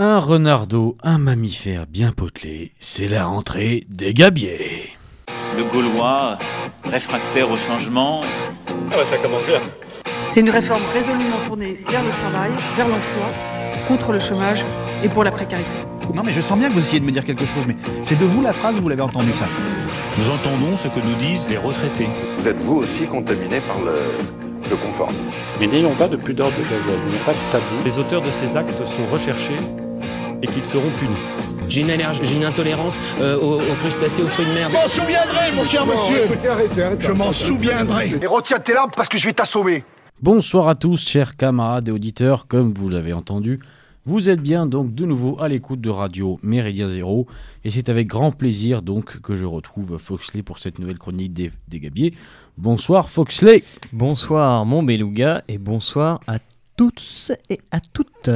Un renardeau, un mammifère bien potelé, c'est la rentrée des gabiers. Le Gaulois, réfractaire au changement. Ah bah ça commence bien. C'est une réforme résolument tournée vers le travail, vers l'emploi, contre le chômage et pour la précarité. Non mais je sens bien que vous essayez de me dire quelque chose, mais c'est de vous la phrase ou vous l'avez entendu ça? Nous entendons ce que nous disent les retraités. Vous êtes vous aussi contaminé par le, le conformisme. Mais n'ayons pas de pudeur de gazelle, n'ayons pas de tabou. Les auteurs de ces actes sont recherchés et qu'ils seront punis. J'ai une, allergie, j'ai une intolérance euh, aux, aux, crustacés, aux fruits de mer. Je m'en souviendrai, mon cher monsieur. Écoutez, arrêtez, arrêtez, je m'en souviendrai. Et retiens tes larmes parce que je vais t'assommer. Bonsoir à tous, chers camarades et auditeurs. Comme vous l'avez entendu, vous êtes bien donc de nouveau à l'écoute de Radio Méridien Zéro. Et c'est avec grand plaisir donc que je retrouve Foxley pour cette nouvelle chronique des, des Gabiers. Bonsoir Foxley. Bonsoir mon beluga et bonsoir à tous et à toutes.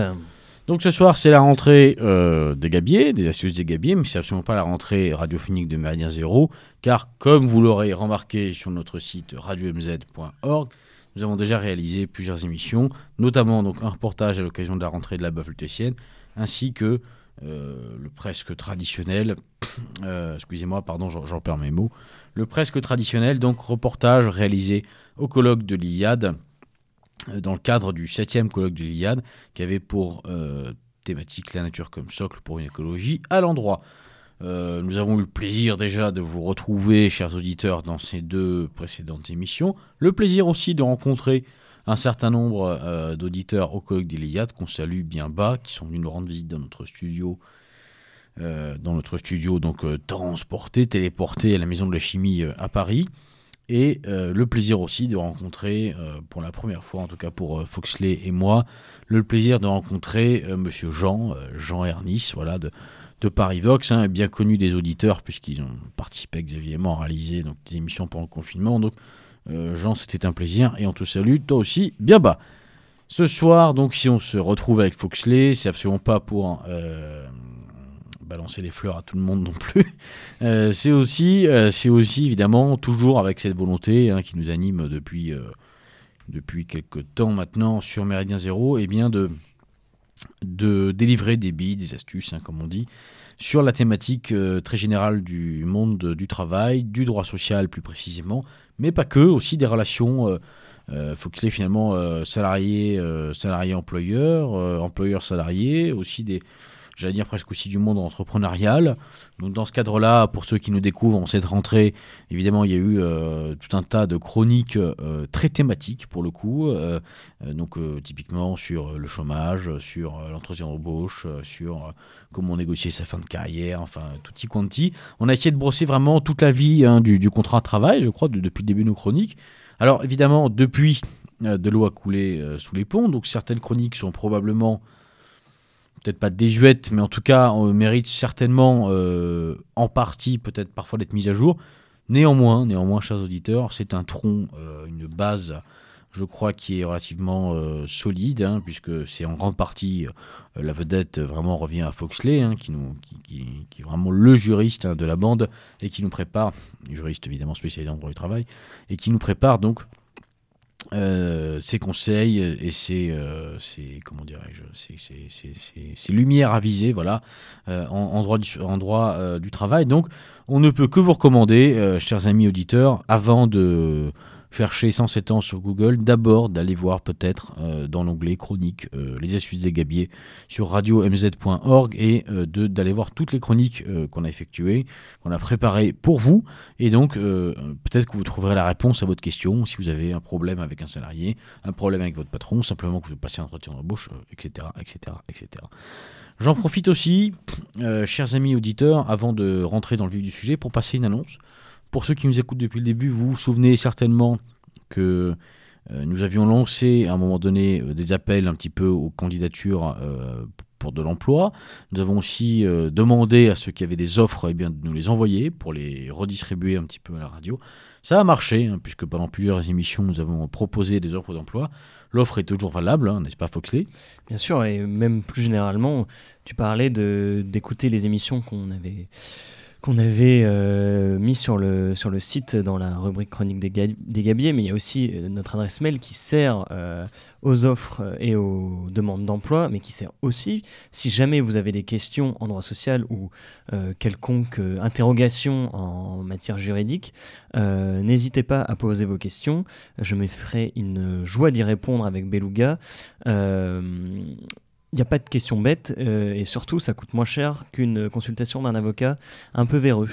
Donc ce soir, c'est la rentrée euh, des gabiers, des astuces des gabiers, mais c'est absolument pas la rentrée radiophonique de Méridien Zéro, car comme vous l'aurez remarqué sur notre site radiomz.org, nous avons déjà réalisé plusieurs émissions, notamment donc un reportage à l'occasion de la rentrée de la bœuf lutétienne, ainsi que euh, le presque traditionnel, euh, excusez-moi, pardon, j'en perds mes mots, le presque traditionnel donc reportage réalisé au colloque de l'Iliade dans le cadre du 7e colloque de l'Iliade, qui avait pour euh, thématique la nature comme socle pour une écologie à l'endroit. Euh, nous avons eu le plaisir déjà de vous retrouver, chers auditeurs, dans ces deux précédentes émissions. Le plaisir aussi de rencontrer un certain nombre euh, d'auditeurs au colloque de l'Iliade, qu'on salue bien bas, qui sont venus nous rendre visite dans notre studio. dans notre studio, donc transporté, téléporté à la Maison de la Chimie à Paris et euh, le plaisir aussi de rencontrer, euh, pour la première fois en tout cas pour euh, Foxley et moi, le plaisir de rencontrer Monsieur Jean, Jean Ernis, voilà, de, de Paris Vox, hein, bien connu des auditeurs puisqu'ils ont participé Xavier à réaliser donc, des émissions pendant le confinement. Donc Jean, c'était un plaisir et on te salue, toi aussi, bien bas. Ce soir, donc, si on se retrouve avec Foxley, c'est absolument pas pour balancer des fleurs à tout le monde non plus. Euh, c'est aussi, euh, aussi évidemment toujours avec cette volonté hein, qui nous anime depuis, euh, depuis quelques temps maintenant sur Méridien Zéro, et eh bien de, de délivrer des billes, des astuces, hein, comme on dit, sur la thématique très générale du monde du travail, du droit social plus précisément, mais pas que, aussi des relations. faut qu'il ait finalement salarié, salarié employeur, employeur salarié, aussi des, j'allais dire presque aussi du monde entrepreneurial. Donc dans ce cadre-là, pour ceux qui nous découvrent en cette rentrée, évidemment, il y a eu euh, tout un tas de chroniques euh, très thématiques pour le coup. Euh, donc typiquement sur le chômage, sur l'entretien d'embauche, sur comment négocier sa fin de carrière, enfin y quanti. On a essayé de brosser vraiment toute la vie hein, du, contrat de travail, je crois, de, depuis le début de nos chroniques. Alors évidemment, depuis, de l'eau a coulé sous les ponts, donc certaines chroniques sont probablement peut-être pas désuète, mais en tout cas on mérite certainement euh, en partie, peut-être parfois d'être mise à jour. Néanmoins, néanmoins, chers auditeurs, c'est un tronc, euh, une base, je crois, qui est relativement euh, solide, hein, puisque c'est en grande partie la vedette vraiment revient à Foxley, hein, qui, nous, qui, qui, qui, est vraiment le juriste hein, de la bande et qui nous prépare, juriste évidemment spécialisé en droit du travail, et qui nous prépare donc euh, ses conseils et ses, euh, ses comment dirais-je, ses, lumières avisées, voilà, euh, en, en, droit, du, en droit du travail. Donc, on ne peut que vous recommander, chers amis auditeurs, avant de chercher 107 ans sur Google, d'abord d'aller voir peut-être euh, dans l'onglet chronique euh, les astuces des gabiers sur radio-mz.org et euh, d'aller voir toutes les chroniques qu'on a effectuées, qu'on a préparées pour vous. Et donc peut-être que vous trouverez la réponse à votre question si vous avez un problème avec un salarié, un problème avec votre patron, simplement que vous passez un entretien d'embauche, etc., etc., etc. J'en profite aussi, chers amis auditeurs, avant de rentrer dans le vif du sujet, pour passer une annonce. Pour ceux qui nous écoutent depuis le début, vous vous souvenez certainement que euh, nous avions lancé à un moment donné euh, des appels un petit peu aux candidatures euh, pour de l'emploi. Nous avons aussi demandé à ceux qui avaient des offres eh bien, de nous les envoyer pour les redistribuer un petit peu à la radio. Ça a marché, hein, puisque pendant plusieurs émissions, nous avons proposé des offres d'emploi. L'offre est toujours valable, hein, n'est-ce pas Foxley? Bien sûr, et même plus généralement, tu parlais d'écouter les émissions qu'on avait qu'on avait euh, mis sur le, sur le site dans la rubrique chronique des, des gabiers, mais il y a aussi euh, notre adresse mail qui sert euh, aux offres et aux demandes d'emploi, mais qui sert aussi, si jamais vous avez des questions en droit social ou quelconque interrogation en matière juridique, n'hésitez pas à poser vos questions. Je me ferai une joie d'y répondre avec Beluga. Il n'y a pas de questions bêtes euh, et surtout ça coûte moins cher qu'une consultation d'un avocat un peu véreux.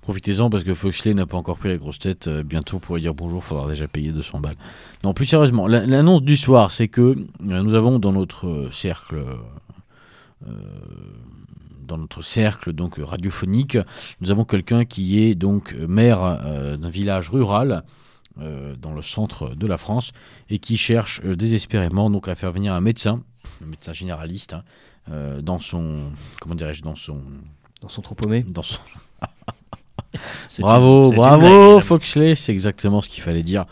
Profitez-en parce que Foxley n'a pas encore pris la grosse tête. Euh, bientôt pour dire bonjour, il faudra déjà payer 200 balles. Non, plus sérieusement, l'annonce du soir, c'est que euh, nous avons dans notre cercle, dans notre cercle donc radiophonique, nous avons quelqu'un qui est donc maire d'un village rural. dans le centre de la France et qui cherche désespérément donc à faire venir un médecin médecin généraliste, hein, euh, dans son. Comment dirais-je Dans son. Dans son trop paumé Dans son. bravo, bravo, Foxley, c'est exactement ce qu'il fallait dire.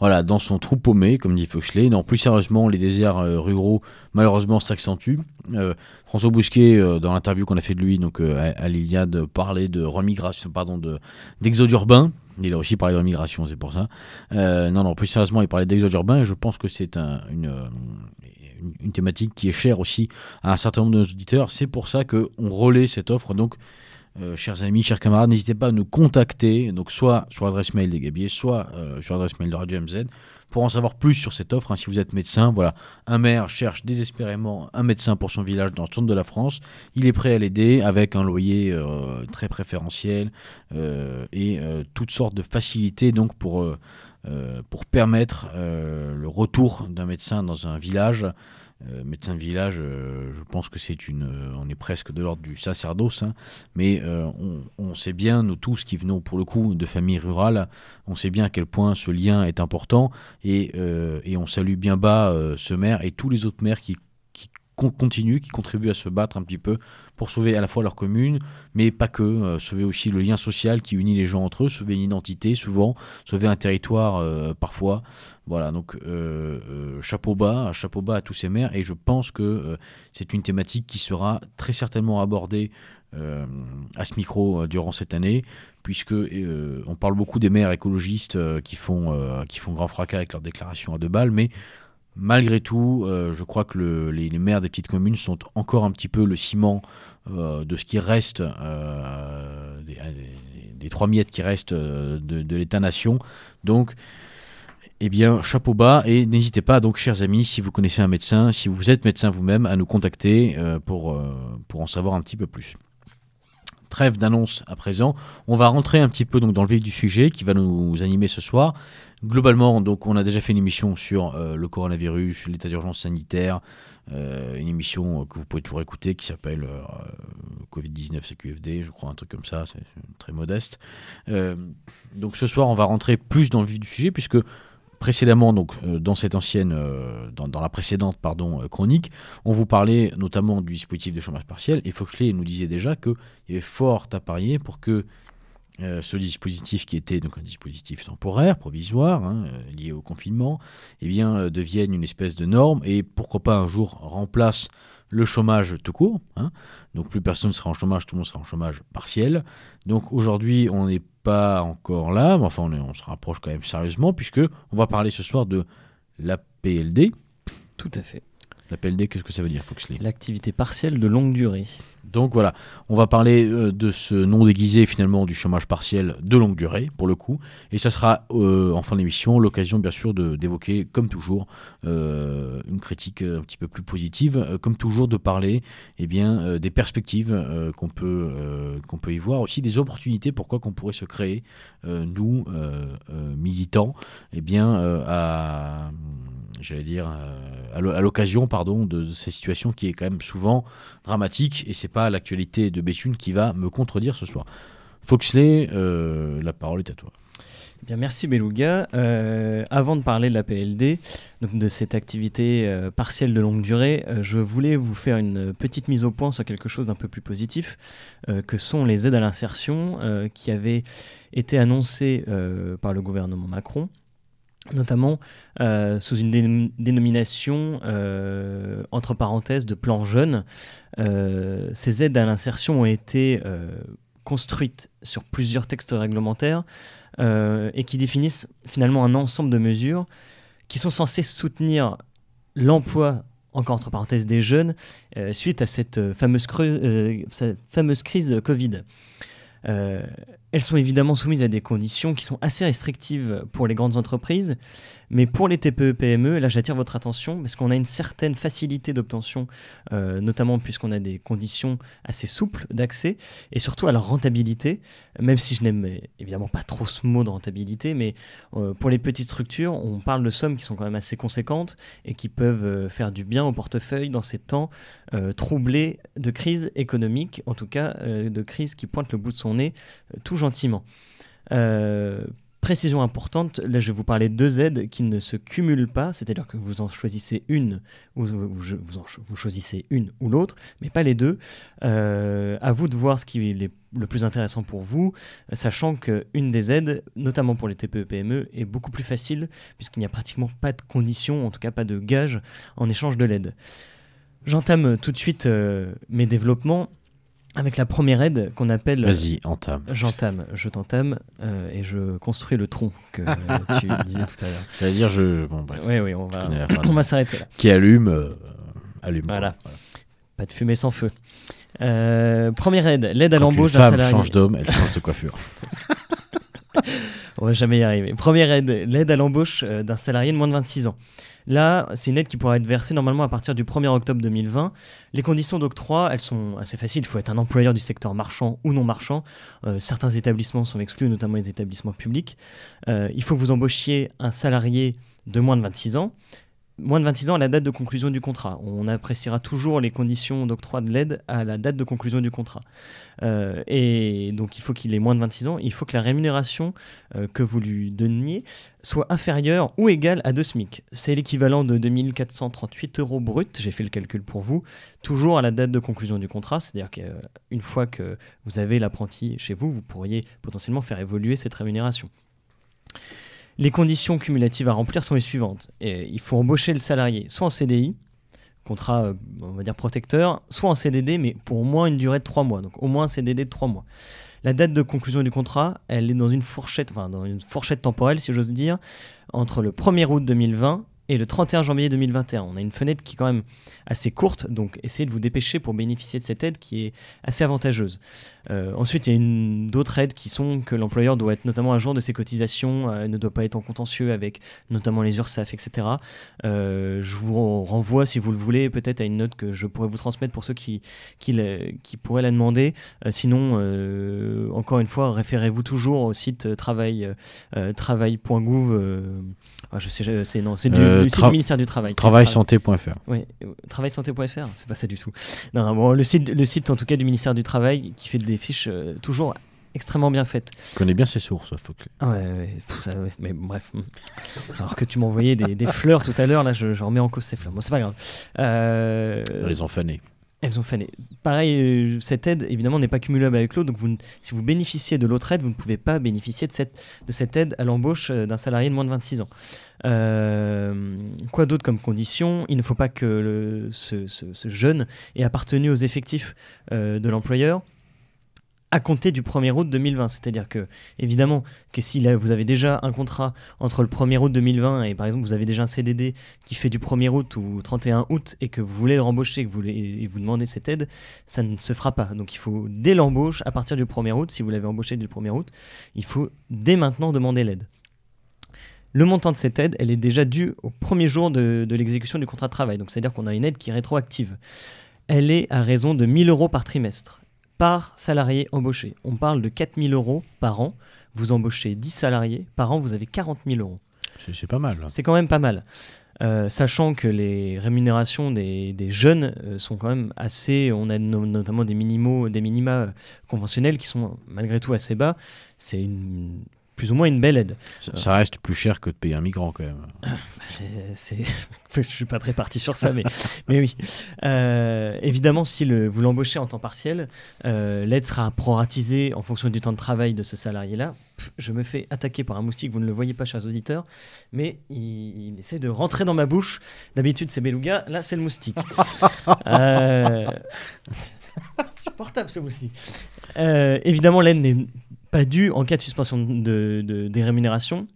Voilà, dans son trou paumé, comme dit Foxley. Non, plus sérieusement, les déserts euh, ruraux, malheureusement, s'accentuent. Euh, François Bousquet, dans l'interview qu'on a fait de lui, donc à, l'Iliade, parlait de remigration, pardon, d'exode urbain. Il a aussi parlé de remigration, c'est pour ça. non, non, plus sérieusement, il parlait d'exode urbain et je pense que c'est un, une, une, thématique qui est chère aussi à un certain nombre de nos auditeurs. C'est pour ça qu'on relaie cette offre. Donc, euh, chers amis, chers camarades, n'hésitez pas à nous contacter, donc soit sur l'adresse mail des Gabiers, soit euh, sur l'adresse mail de Radio MZ, pour en savoir plus sur cette offre. Hein. si vous êtes médecin, voilà, un maire cherche désespérément un médecin pour son village dans le centre de la France. Il est prêt à l'aider avec un loyer euh, très préférentiel et toutes sortes de facilités donc pour pour permettre euh, le retour d'un médecin dans un village. Euh, médecin de village, je pense que c'est une, on est presque de l'ordre du sacerdoce, hein. mais on, sait bien, nous tous qui venons pour le coup de familles rurales, on sait bien à quel point ce lien est important et, et on salue bien bas ce maire et tous les autres maires qui continuent, qui contribuent à se battre un petit peu pour sauver à la fois leur commune, mais pas que, euh, sauver aussi le lien social qui unit les gens entre eux, sauver une identité souvent, sauver un territoire euh, parfois. Voilà, donc euh, chapeau bas, chapeau bas à tous ces maires, et je pense que c'est une thématique qui sera très certainement abordée à ce micro durant cette année, puisque on parle beaucoup des maires écologistes qui, font, qui font grand fracas avec leurs déclarations à deux balles, mais malgré tout, euh, je crois que les, maires des petites communes sont encore un petit peu le ciment euh, de ce qui reste, euh, des, trois miettes qui restent de, l'État-nation. Donc, eh bien, chapeau bas et n'hésitez pas, donc, chers amis, si vous connaissez un médecin, si vous êtes médecin vous-même, à nous contacter pour, en savoir un petit peu plus trêve d'annonce à présent. On va rentrer un petit peu donc dans le vif du sujet qui va nous animer ce soir. Globalement, donc, on a déjà fait une émission sur euh, le coronavirus, l'état d'urgence sanitaire, euh, une émission que vous pouvez toujours écouter qui s'appelle euh, Covid-19 CQFD, je crois, un truc comme ça, c'est très modeste. donc ce soir, on va rentrer plus dans le vif du sujet puisque précédemment, donc dans cette ancienne, dans, la précédente pardon chronique, on vous parlait notamment du dispositif de chômage partiel et Foxley nous disait déjà qu'il y avait fort à parier pour que euh, ce dispositif qui était donc un dispositif temporaire, provisoire, hein, euh, lié au confinement, eh bien, euh, devienne une espèce de norme et pourquoi pas un jour remplace le chômage tout court. Hein. donc plus personne ne sera en chômage, tout le monde sera en chômage partiel. Donc aujourd'hui, on n'est pas encore là, mais enfin on, on, se rapproche quand même sérieusement puisque on va parler ce soir de la PLD. Tout à fait. La PLD, qu'est-ce que ça veut dire, Foxley? L'activité partielle de longue durée. Donc voilà, on va parler euh, de ce nom déguisé finalement du chômage partiel de longue durée pour le coup, et ça sera euh, en fin d'émission l'occasion bien sûr d'évoquer comme toujours euh, une critique un petit peu plus positive, comme toujours de parler eh bien des perspectives qu'on peut peut y voir, aussi des opportunités pourquoi qu'on pourrait se créer nous militants eh bien à j'allais dire, à l'occasion pardon de ces situations qui est quand même souvent dramatique et c'est pas l'actualité de Béthune qui va me contredire ce soir. Foxley, euh, la parole est à toi. Eh bien, merci Beluga. Euh, avant de parler de la PLD, donc de cette activité euh, partielle de longue durée, je voulais vous faire une petite mise au point sur quelque chose d'un peu plus positif, que sont les aides à l'insertion qui avaient été annoncées par le gouvernement Macron notamment euh, sous une dénomination euh, entre parenthèses de plan jeune. Euh, ces aides à l'insertion ont été construites sur plusieurs textes réglementaires et qui définissent finalement un ensemble de mesures qui sont censées soutenir l'emploi, encore entre parenthèses, des jeunes suite à cette fameuse, cette fameuse crise Covid. Euh, elles sont évidemment soumises à des conditions qui sont assez restrictives pour les grandes entreprises, mais pour les TPE-PME, E, là j'attire votre attention parce qu'on a une certaine facilité d'obtention, euh, notamment puisqu'on a des conditions assez souples d'accès et surtout à leur rentabilité, même si je n'aime évidemment pas trop ce mot de rentabilité, mais euh, pour les petites structures, on parle de sommes qui sont quand même assez conséquentes et qui peuvent euh, faire du bien au portefeuille dans ces temps euh, troublés de crise économique, en tout cas euh, de crise qui pointe le bout de son nez euh, tout gentiment. Précision importante, là je vais vous parler de deux aides qui ne se cumulent pas, c'est-à-dire que vous en choisissez une ou vous, choisissez une ou l'autre, mais pas les deux. Euh, à vous de voir ce qui est le plus intéressant pour vous, sachant qu'une des aides, notamment pour les TPE-PME, E, est beaucoup plus facile puisqu'il n'y a pratiquement pas de conditions, en tout cas pas de gage en échange de l'aide. J'entame tout de suite euh, mes développements avec la première aide qu'on appelle... Vas-y, entame. J'entame, je t'entame euh, et je construis le tronc que euh, tu disais tout à l'heure. C'est-à-dire, je. Bon, bref. Oui, oui, on va, on va s'arrêter là. Qui allume, euh, allume. Voilà. Pas de fumée sans feu. Première aide, l'aide à l'embauche d'un salarié. change d'homme, elle change de coiffure. On va jamais y arriver. Première aide, l'aide à l'embauche d'un salarié de moins de 26 ans. Là, c'est une aide qui pourra être versée normalement à partir du 1er octobre 2020. Les conditions d'octroi, elles sont assez faciles. Il faut être un employeur du secteur marchand ou non marchand. Euh, certains établissements sont exclus, notamment les établissements publics. Euh, il faut que vous embauchiez un salarié de moins de 26 ans. Moins de 26 ans à la date de conclusion du contrat. On appréciera toujours les conditions d'octroi de l'aide à la date de conclusion du contrat. Euh, et donc il faut qu'il ait moins de 26 ans. Il faut que la rémunération euh, que vous lui donniez soit inférieure ou égale à 2 SMIC. C'est l'équivalent de 2438 euros brut. J'ai fait le calcul pour vous. Toujours à la date de conclusion du contrat. C'est-à-dire qu'une fois que vous avez l'apprenti chez vous, vous pourriez potentiellement faire évoluer cette rémunération. Les conditions cumulatives à remplir sont les suivantes. Il faut embaucher le salarié soit en CDI, contrat, euh, on va dire protecteur, soit en CDD, mais pour au moins une durée de 3 mois. Donc au moins un CDD de 3 mois. La date de conclusion du contrat, elle est dans une fourchette, enfin dans une fourchette temporelle, si j'ose dire, entre le 1er août 2020 et le 31 janvier 2021. On a une fenêtre qui est quand même assez courte, donc essayez de vous dépêcher pour bénéficier de cette aide qui est assez avantageuse. Euh, ensuite, il y a d'autres aides qui sont que l'employeur doit être notamment à jour de ses cotisations, euh, ne doit pas être en contentieux avec notamment les URSAF, etc. Euh, je vous renvoie, si vous le voulez, peut-être à une note que je pourrais vous transmettre pour ceux qui, la- pourraient la demander. Sinon, encore une fois, référez-vous toujours au site travail, travail.gouv. ah, je sais, c'est du, Euh, du site du ministère du Travail. Travailsanté.fr. Oui, euh, travailsanté.fr, c'est pas ça du tout. Non, non, bon, le, site, le site en tout cas du ministère du Travail qui fait des fiches euh, toujours extrêmement bien faites. Je connais bien ses sources, faut que- Ah ouais, ouais, pff, ça, ouais, mais bref. hmm. Alors que tu envoyé des, des fleurs tout à l'heure, là je, je remets en cause ces fleurs. Bon, c'est pas grave. Euh, Elles ont fané. Elles ont fané. Pareil, euh, cette aide évidemment n'est pas cumulable avec l'autre, donc si vous bénéficiez de l'autre aide, vous ne pouvez pas bénéficier de cette, de cette aide à l'embauche euh, d'un salarié de moins de 26 ans. Euh, quoi d'autre comme condition? Il ne faut pas que ce, jeune ait appartenu aux effectifs de l'employeur à compter du 1er août 2020. C'est-à-dire que, évidemment, que si vous avez déjà un contrat entre le 1er août 2020 et par exemple vous avez déjà un CDD qui fait du 1er août ou 31 août et que vous voulez le rembaucher, que vous voulez, et vous demandez cette aide, ça ne se fera pas. Donc il faut, dès l'embauche, à partir du 1er août, si vous l'avez embauché dès le 1er août, il faut dès maintenant demander l'aide. Le montant de cette aide, elle est déjà due au premier jour de, de l'exécution du contrat de travail. Donc c'est-à-dire qu'on a une aide qui est rétroactive. Elle est à raison de 1000 euros par trimestre par salarié embauché. On parle de 4000 euros par an. Vous embauchez 10 salariés, par an vous avez 40 000 euros. C'est- pas mal. C'est quand même pas mal. Euh, sachant que les rémunérations des, des jeunes euh, sont quand même assez. On a no- notamment des, minimaux, des minima euh, conventionnels qui sont malgré tout assez bas. C'est une- plus ou moins une belle aide. Ça, ça reste plus cher que de payer un migrant quand même. Euh, c'est- je suis pas très parti sur ça, mais, mais oui. Euh, évidemment, si le, vous l'embauchez en temps partiel, euh, l'aide sera proratisée en fonction du temps de travail de ce salarié-là. Je me fais attaquer par un moustique, vous ne le voyez pas, chers auditeurs, mais il, il essaie de rentrer dans ma bouche. D'habitude, c'est Beluga, là, c'est le moustique. Euh, Supportable ce moussi. Euh, évidemment, l'aide n'est pas due en cas de suspension de, de- des rémunérations.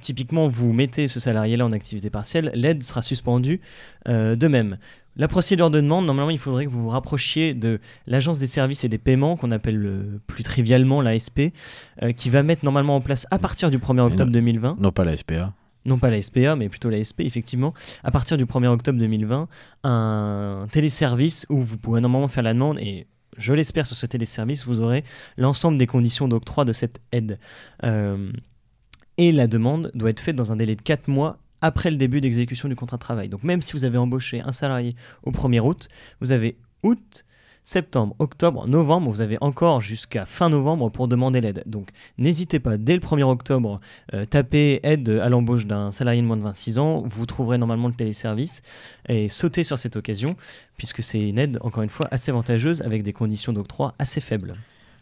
Typiquement, vous mettez ce salarié-là en activité partielle, l'aide sera suspendue euh, de même. La procédure de demande, normalement, il faudrait que vous vous rapprochiez de l'Agence des services et des paiements, qu'on appelle euh, plus trivialement l'ASP, euh, qui va mettre normalement en place à partir du 1er octobre non. 2020 Non, pas la SPA. non pas la SPA, mais plutôt la SP, effectivement, à partir du 1er octobre 2020, un téléservice où vous pourrez normalement faire la demande et je l'espère sur ce téléservice, vous aurez l'ensemble des conditions d'octroi de cette aide. Euh, et la demande doit être faite dans un délai de 4 mois après le début d'exécution du contrat de travail. Donc même si vous avez embauché un salarié au 1er août, vous avez août, septembre, octobre, novembre, vous avez encore jusqu'à fin novembre pour demander l'aide. Donc n'hésitez pas, dès le 1er octobre, euh, tapez aide à l'embauche d'un salarié de moins de 26 ans, vous trouverez normalement le téléservice et sautez sur cette occasion, puisque c'est une aide, encore une fois, assez avantageuse avec des conditions d'octroi assez faibles.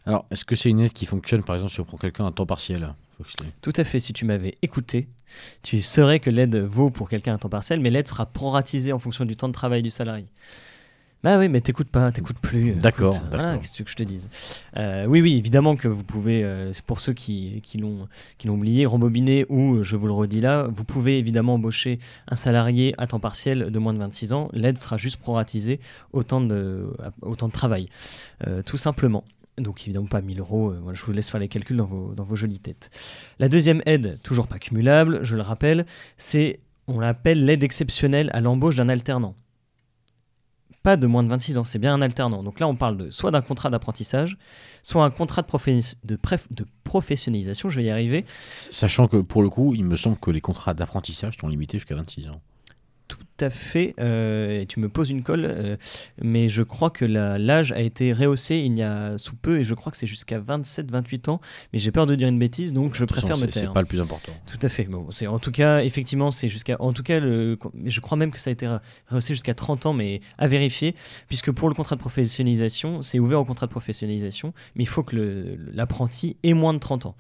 Alors, est-ce que c'est une aide qui fonctionne, par exemple, si on prend quelqu'un à temps partiel? Tout à fait, si tu m'avais écouté, tu saurais que l'aide vaut pour quelqu'un à temps partiel, mais l'aide sera proratisée en fonction du temps de travail du salarié. Bah oui, mais t'écoutes pas, t'écoutes plus. euh, D'accord, Voilà, qu'est-ce que tu veux que je te dise? Euh, Oui, oui, évidemment que vous pouvez, euh, pour ceux qui, qui l'ont oublié, rembobiner ou, je vous le redis là, vous pouvez évidemment embaucher un salarié à temps partiel de moins de 26 ans. L'aide sera juste proratisée au temps de, au temps de travail, euh, tout simplement. Donc évidemment pas 1000 euros, voilà, je vous laisse faire les calculs dans vos, dans vos jolies têtes. La deuxième aide, toujours pas cumulable, je le rappelle, c'est, on l'appelle l'aide exceptionnelle à l'embauche d'un alternant. Pas de moins de 26 ans, c'est bien un alternant. Donc là, on parle de, soit d'un contrat d'apprentissage, soit un contrat de, de professionnalisation, je vais y arriver, Sachant que, pour le coup, il me semble que les contrats d'apprentissage sont limités jusqu'à 26 ans. Tout à fait. euh, et tu me poses une colle, euh, mais je crois que l'âge a été rehaussé il y a sous peu et je crois que c'est jusqu'à 27-28 ans. Mais j'ai peur de dire une bêtise, donc je façon, préfère me taire. C'est pas le plus important. Tout à fait. Bon, en tout cas, effectivement, c'est jusqu'à, en tout cas, le, je crois même que ça a été rehaussé jusqu'à 30 ans, mais à vérifier, puisque pour le contrat de professionnalisation, c'est ouvert au contrat de professionnalisation, mais il faut que l'apprenti ait moins de 30 ans.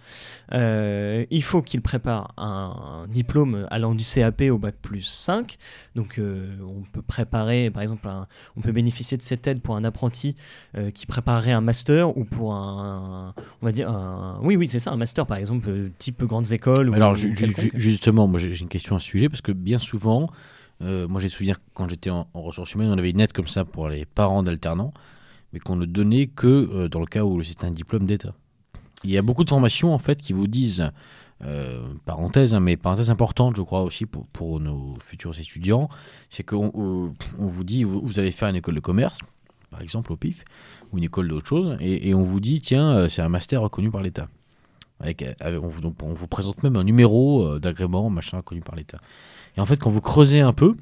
Euh, il faut qu'il prépare un, diplôme allant du CAP au bac plus 5. Donc, euh, on peut préparer, par exemple, un- on peut bénéficier de cette aide pour un apprenti euh, qui préparerait un master ou pour un, on va dire, un, oui, oui, c'est ça, un master, par exemple, euh, type grandes écoles. Alors ou ju- ju- quelconque. ju- justement, moi j'ai une question à ce sujet parce que bien souvent, moi j'ai souvenir quand j'étais en, en ressources humaines, on avait une aide comme ça pour les parents d'alternants, mais qu'on ne donnait que dans le cas où c'est un diplôme d'État. Il y a beaucoup de formations en fait qui vous disent, euh, parenthèse, hein, mais parenthèse importante je crois aussi pour, nos futurs étudiants, c'est qu'on on- on vous dit vous, allez faire une école de commerce, par exemple au PIF, ou une école d'autre chose, et, on vous dit tiens euh, c'est un master reconnu par l'État. Avec, on, vous, on vous présente même un numéro euh, d'agrément, machin, reconnu par l'État. Et en fait, quand vous creusez un peu,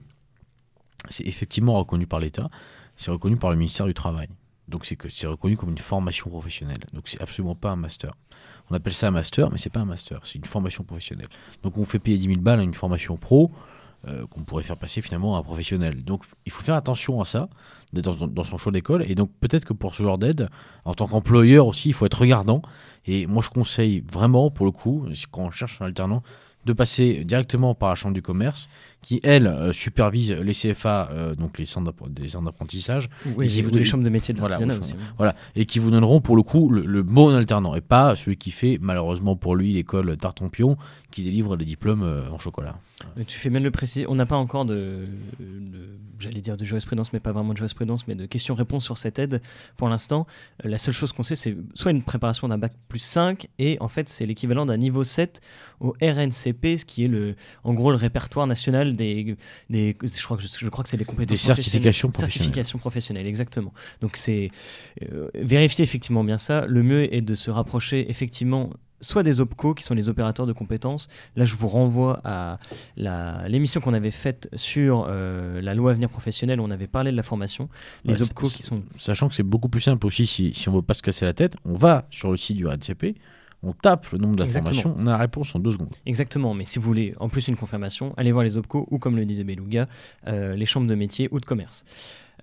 c'est effectivement reconnu par l'État, c'est reconnu par le ministère du Travail. Donc c'est que c'est reconnu comme une formation professionnelle. Donc c'est absolument pas un master. On appelle ça un master, mais c'est pas un master, c'est une formation professionnelle. Donc on fait payer 10 000 balles à une formation pro euh, qu'on pourrait faire passer finalement à un professionnel. Donc il faut faire attention à ça dans, dans- son choix d'école. Et donc peut-être que pour ce genre d'aide, en tant qu'employeur aussi, il faut être regardant. Et moi je conseille vraiment, pour le coup, quand on cherche un alternant, de passer directement par la chambre du commerce, qui elle euh, supervise les CFA, euh, donc les centres d'apprentissage, Oui, et qui vous les chambres de métiers de Voilà, aussi. Voilà, et qui vous donneront pour le coup le, le bon alternant, et pas celui qui fait malheureusement pour lui l'école Tartampion, qui délivre des diplômes euh, en chocolat. Euh, Tu fais bien le préciser. On n'a pas encore de, de- j'allais dire de jurisprudence, mais pas vraiment de jurisprudence, mais de questions-réponses sur cette aide pour l'instant. La seule chose qu'on sait, c'est soit une préparation d'un bac plus 5, et en fait, c'est l'équivalent d'un niveau 7 au RNCP, ce qui est le, en gros le répertoire national des, des je, crois que je, je crois que c'est les compétences Des certifications professionnelles. Certifications professionnelles, exactement. Donc c'est euh, vérifier effectivement bien ça. Le mieux est de se rapprocher effectivement soit des OPCO, qui sont les opérateurs de compétences. Là, je vous renvoie à l'émission qu'on avait faite sur euh, la loi avenir professionnel, où on avait parlé de la formation. Les Ouais, OPCO qui sont... Sachant que c'est beaucoup plus simple aussi si, si on veut pas se casser la tête, on va sur le site du RNCP, on tape le nombre d'informations, on a la réponse en deux secondes. Exactement, mais si vous voulez en plus une confirmation, allez voir les OPCO ou comme le disait Beluga, euh, les chambres de métier ou de commerce.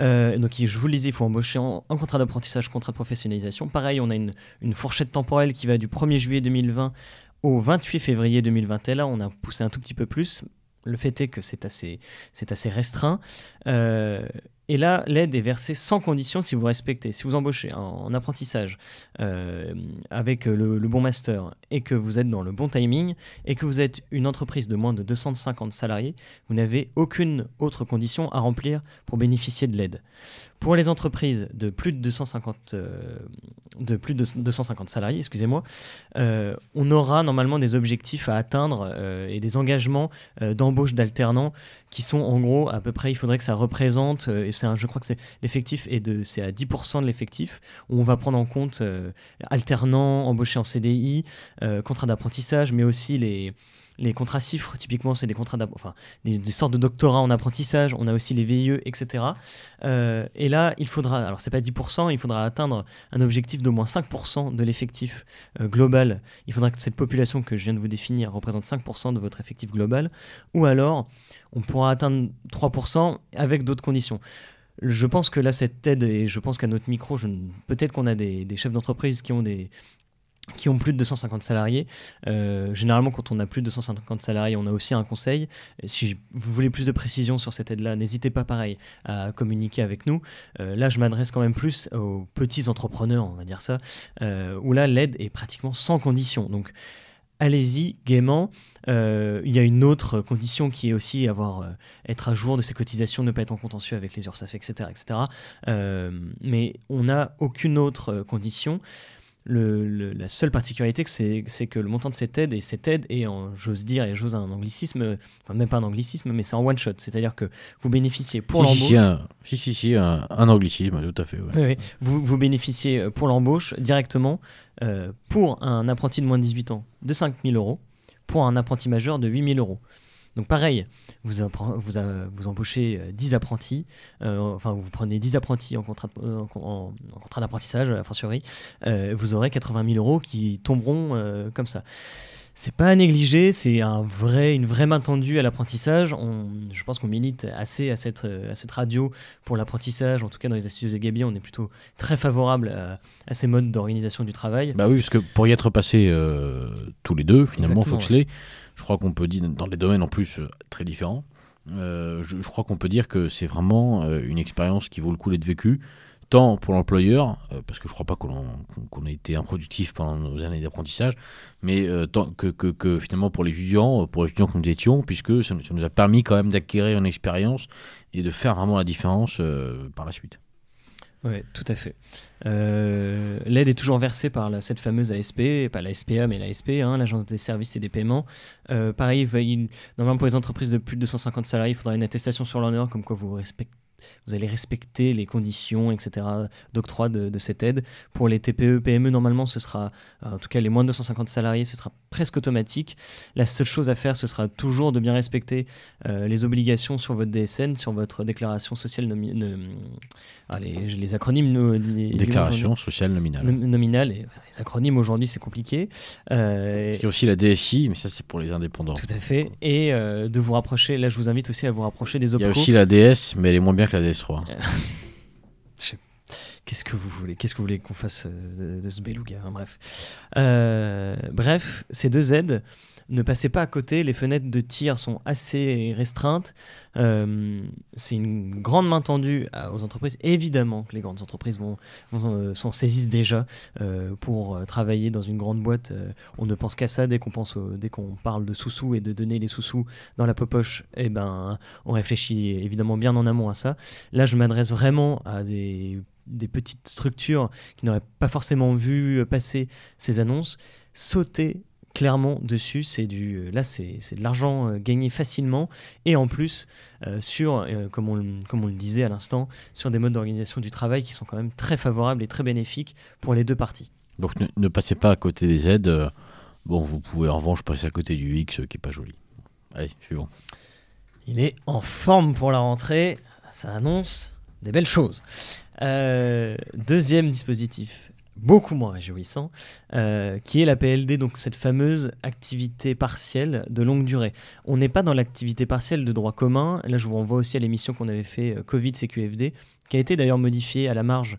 Euh, donc je vous le disais, il faut embaucher en, en contrat d'apprentissage, contrat de professionnalisation. Pareil, on a une, une fourchette temporelle qui va du 1er juillet 2020 au 28 février 2020. Et là, on a poussé un tout petit peu plus. Le fait est que c'est assez, c'est assez restreint. Euh, Et là, l'aide est versée sans condition si vous respectez. Si vous embauchez en, apprentissage euh, avec le, bon master et que vous êtes dans le bon timing et que vous êtes une entreprise de moins de 250 salariés, vous n'avez aucune autre condition à remplir pour bénéficier de l'aide. Pour les entreprises de plus de 250, euh, de plus de 250 salariés, excusez-moi, euh, on aura normalement des objectifs à atteindre euh, et des engagements d'embauche d'alternants qui sont en gros à peu près, il faudrait que ça représente, et c'est je crois que c'est l'effectif et de, c'est à 10% de l'effectif, où on va prendre en compte alternants, embauchés en CDI, contrat d'apprentissage, mais aussi les les contrats CIFRE, typiquement, c'est des contrats enfin, des, sortes de doctorats en apprentissage. On a aussi les VIE, etc. Euh, et là, il faudra, alors c'est pas 10%, il faudra atteindre un objectif d'au moins 5% de l'effectif euh, global. Il faudra que cette population que je viens de vous définir représente 5% de votre effectif global. Ou alors, on pourra atteindre 3% avec d'autres conditions. Je pense que là, cette aide, et je pense qu'à notre micro, peut-être qu'on a des chefs d'entreprise qui ont des, qui ont plus de 250 salariés. Euh, généralement, quand on a plus de 250 salariés, on a aussi un conseil. Si vous voulez plus de précision sur cette aide-là, n'hésitez pas pareil à communiquer avec nous. Euh, là, je m'adresse quand même plus aux petits entrepreneurs, on va dire ça, euh, où là, l'aide est pratiquement sans condition. Donc, allez-y gaiement. il y a une autre condition qui est aussi avoir, être à jour de ses cotisations, ne pas être en contentieux avec les URSAF, etc. etc. mais on n'a aucune autre condition la seule particularité, c'est que le montant de cette aide, et cette aide est, j'ose dire, et j'ose un anglicisme, enfin même pas un anglicisme, mais c'est en one shot. C'est-à-dire que vous bénéficiez pour l'embauche. Si, si, si, un, anglicisme, tout à fait. Oui, Vous, vous bénéficiez euh, pour l'embauche directement euh, pour un apprenti de moins de 18 ans de 5 000 euros, pour un apprenti majeur de 8 000 euros. Donc pareil, vous, embauchez 10 euh, apprentis, euh, enfin vous prenez 10 apprentis en contrat, euh, en, contrat d'apprentissage, a fortiori, vous aurez 80 000 euros qui tomberont comme ça. C'est pas à négliger, c'est un vrai, une vraie main tendue à l'apprentissage. je pense qu'on milite assez à cette, à cette radio pour l'apprentissage, en tout cas dans les astuces des Gabier, on est plutôt très favorable à, ces modes d'organisation du travail. Bah oui, parce que pour y être passé tous les deux, finalement, Foxley, je crois qu'on peut dire, dans des domaines en plus euh, très différents, euh, je, crois qu'on peut dire que c'est vraiment euh, une expérience qui vaut le coup d'être vécue, tant pour l'employeur, parce que je ne crois pas qu'on ait été improductif pendant nos années d'apprentissage, mais tant que, finalement pour les étudiants, pour les étudiants que nous étions, puisque ça, nous a permis quand même d'acquérir une expérience et de faire vraiment la différence par la suite. Oui, tout à fait. Euh, l'aide est toujours versée par cette fameuse ASP, pas la SPA, mais la SP, hein, l'Agence des services et des paiements. Euh, pareil, normalement pour les entreprises de plus de 250 salariés, il faudra une attestation sur l'honneur, comme quoi vous respectez vous allez respecter les conditions, etc., d'octroi de, cette aide. Pour les TPE, PME, normalement, ce sera, euh, en tout cas les moins de 250 salariés, ce sera presque automatique. La seule chose à faire, ce sera toujours de bien respecter euh, les obligations sur votre DSN, sur votre déclaration sociale nominale. les, acronymes. déclaration sociale nominale. nominale. Et, les acronymes aujourd'hui, c'est compliqué. Euh, Parce qu'il y a aussi la DSI, mais ça, c'est pour les indépendants. Tout à fait. Et de vous rapprocher, là, je vous invite aussi à vous rapprocher des OPCO. Il y a aussi la DS, mais elle est moins bien que la DS3. Qu'est-ce que vous voulez Qu'est-ce que vous voulez qu'on fasse euh, de, ce beluga hein, Bref. Euh, bref, ces deux aides, ne passez pas à côté. Les fenêtres de tir sont assez restreintes. Euh, c'est une grande main tendue aux entreprises. Évidemment que les grandes entreprises vont, s'en saisissent déjà pour travailler dans une grande boîte. on ne pense qu'à ça dès qu'on pense dès qu'on parle de sous-sous et de donner les sous-sous dans la poche. Eh ben, on réfléchit évidemment bien en amont à ça. Là, je m'adresse vraiment à des petites structures qui n'auraient pas forcément vu passer ces annonces, sauter clairement dessus. C'est du, là, c'est, de l'argent euh, gagné facilement et en plus, euh, sur, euh, comme, on, comme on le disait à l'instant, sur des modes d'organisation du travail qui sont quand même très favorables et très bénéfiques pour les deux parties. Donc ne, passez pas à côté des aides. Bon, vous pouvez en revanche passer à côté du X qui n'est pas joli. Allez, suivant. Il est en forme pour la rentrée. Ça annonce des belles choses. Euh, deuxième dispositif, beaucoup moins réjouissant, euh, qui est la PLD, donc cette fameuse activité partielle de longue durée. On n'est pas dans l'activité partielle de droit commun. Là, je vous renvoie aussi à l'émission qu'on avait fait euh, Covid CQFD, qui a été d'ailleurs modifiée à la marge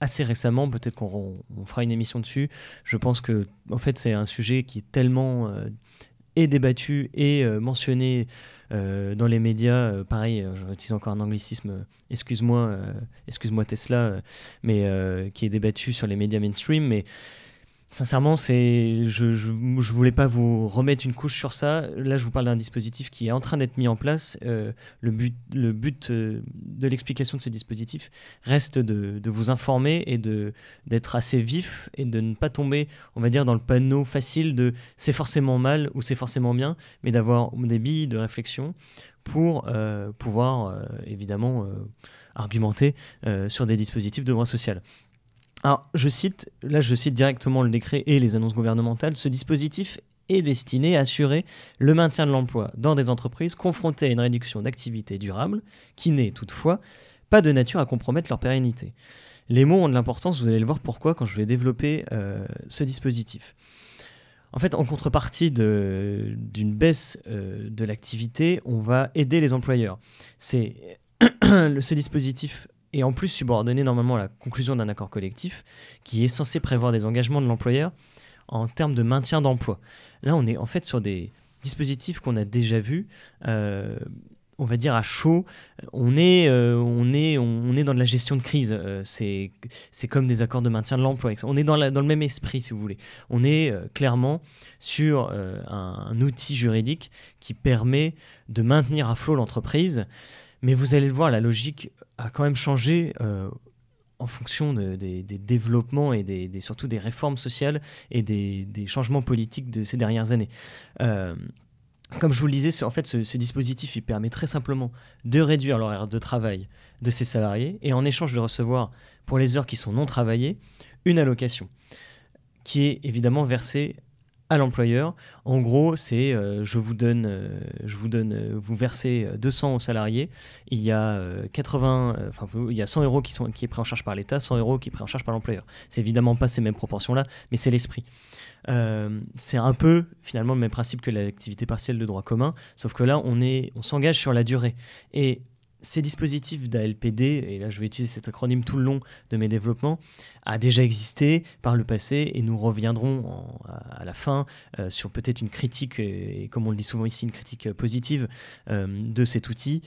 assez récemment. Peut-être qu'on fera une émission dessus. Je pense que, en fait, c'est un sujet qui est tellement est débattu et mentionné dans les médias, pareil, j'utilise encore un anglicisme, excuse-moi, excuse-moi Tesla, mais qui est débattu sur les médias mainstream, mais Sincèrement, c'est, je, je, voulais pas vous remettre une couche sur ça. Là, je vous parle d'un dispositif qui est en train d'être mis en place. Euh, le but, le but euh, de l'explication de ce dispositif reste de, de vous informer et de d'être assez vif et de ne pas tomber, on va dire, dans le panneau facile de c'est forcément mal ou c'est forcément bien, mais d'avoir des billes de réflexion pour euh, pouvoir évidemment argumenter sur des dispositifs de droit social. Alors, je cite, là je cite directement le décret et les annonces gouvernementales, ce dispositif est destiné à assurer le maintien de l'emploi dans des entreprises confrontées à une réduction d'activité durable, qui n'est toutefois pas de nature à compromettre leur pérennité. Les mots ont de l'importance, vous allez le voir pourquoi quand je vais développer euh, ce dispositif. En fait, en contrepartie d'une baisse euh, de l'activité, on va aider les employeurs. C'est ce dispositif et en plus subordonné normalement à la conclusion d'un accord collectif qui est censé prévoir des engagements de l'employeur en termes de maintien d'emploi. Là, on est en fait sur des dispositifs qu'on a déjà vus. Euh, on va dire à chaud, on est, euh, on est, on est dans de la gestion de crise. Euh, c'est, c'est comme des accords de maintien de l'emploi. On est dans, dans le même esprit, si vous voulez. On est clairement sur un, outil juridique qui permet de maintenir à flot l'entreprise. Mais vous allez le voir, la logique a quand même changé euh, en fonction des, développements et des, surtout des réformes sociales et des, changements politiques de ces dernières années. Euh, comme je vous le disais, en fait, ce, dispositif permet très simplement de réduire l'horaire de travail de ses salariés et en échange de recevoir, pour les heures qui sont non travaillées, une allocation qui est évidemment versée à l'employeur. En gros, c'est euh, je vous donne, euh, je vous donne, euh, vous versez 200 aux salariés. Il y a 80, enfin il y a 100 euros qui sont qui est pris en charge par l'État, 100 euros qui est pris en charge par l'employeur. C'est évidemment pas ces mêmes proportions là, mais c'est l'esprit. c'est un peu finalement le même principe que l'activité partielle de droit commun, sauf que là on est, on s'engage sur la durée et ces dispositifs d'ALPD, et là je vais utiliser cet acronyme tout le long de mes développements, a déjà existé par le passé et nous reviendrons à, la fin euh, sur peut-être une critique, et, comme on le dit souvent ici, une critique positive euh, de cet outil.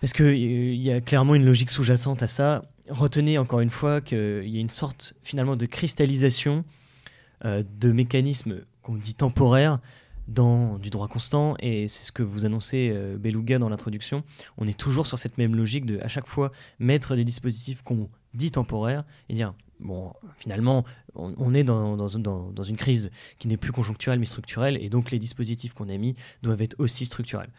Parce qu'il euh, y a clairement une logique sous-jacente à ça. Retenez encore une fois qu'il y a une sorte finalement de cristallisation de mécanismes qu'on dit temporaires dans du droit constant, et c'est ce que vous annoncez, euh, Beluga, dans l'introduction. On est toujours sur cette même logique de, à chaque fois, mettre des dispositifs qu'on dit temporaires et dire, bon, finalement, on, est dans, dans, dans, une crise qui n'est plus conjoncturelle mais structurelle, et donc les dispositifs qu'on a mis doivent être aussi structurels.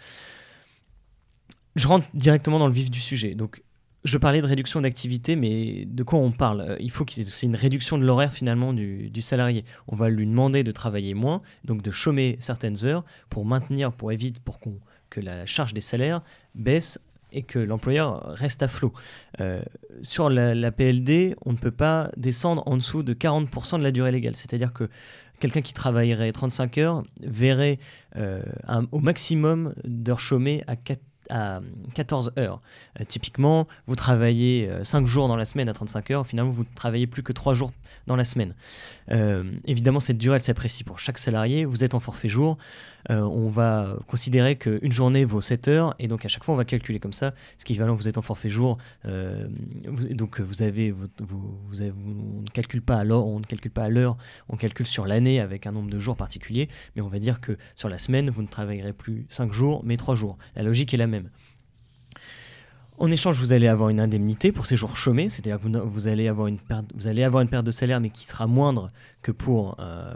Je rentre directement dans le vif du sujet. Donc, je parlais de réduction d'activité, mais de quoi on parle? Euh, Il faut que c'est une réduction de l'horaire finalement du, salarié. On va lui demander de travailler moins, donc de chômer certaines heures pour maintenir, pour éviter, pour que la charge des salaires baisse et que l'employeur reste à flot. Euh, sur la, PLD, on ne peut pas descendre en dessous de 40% de la durée légale. C'est-à-dire que quelqu'un qui travaillerait 35 heures verrait euh, au maximum d'heures chômées à 4 à 14 heures. Euh, typiquement, vous travaillez 5 euh, jours dans la semaine à 35 heures, finalement vous ne travaillez plus que 3 jours dans la semaine. Euh, évidemment, cette durée, elle s'apprécie pour chaque salarié. Vous êtes en forfait jour. on va considérer qu'une journée vaut 7 heures, et donc à chaque fois, on va calculer comme ça. Ce qui est équivalent, vous êtes en forfait jour, donc avez, vous, vous, avez, on ne calcule pas à l'heure, on ne calcule pas à l'heure, on calcule sur l'année avec un nombre de jours particulier, mais on va dire que sur la semaine, vous ne travaillerez plus 5 jours, mais 3 jours. La logique est la même. En échange, vous allez avoir une indemnité pour ces jours chômés, c'est-à-dire que vous, allez avoir une perte, vous allez avoir une perte de salaire, mais qui sera moindre que pour euh,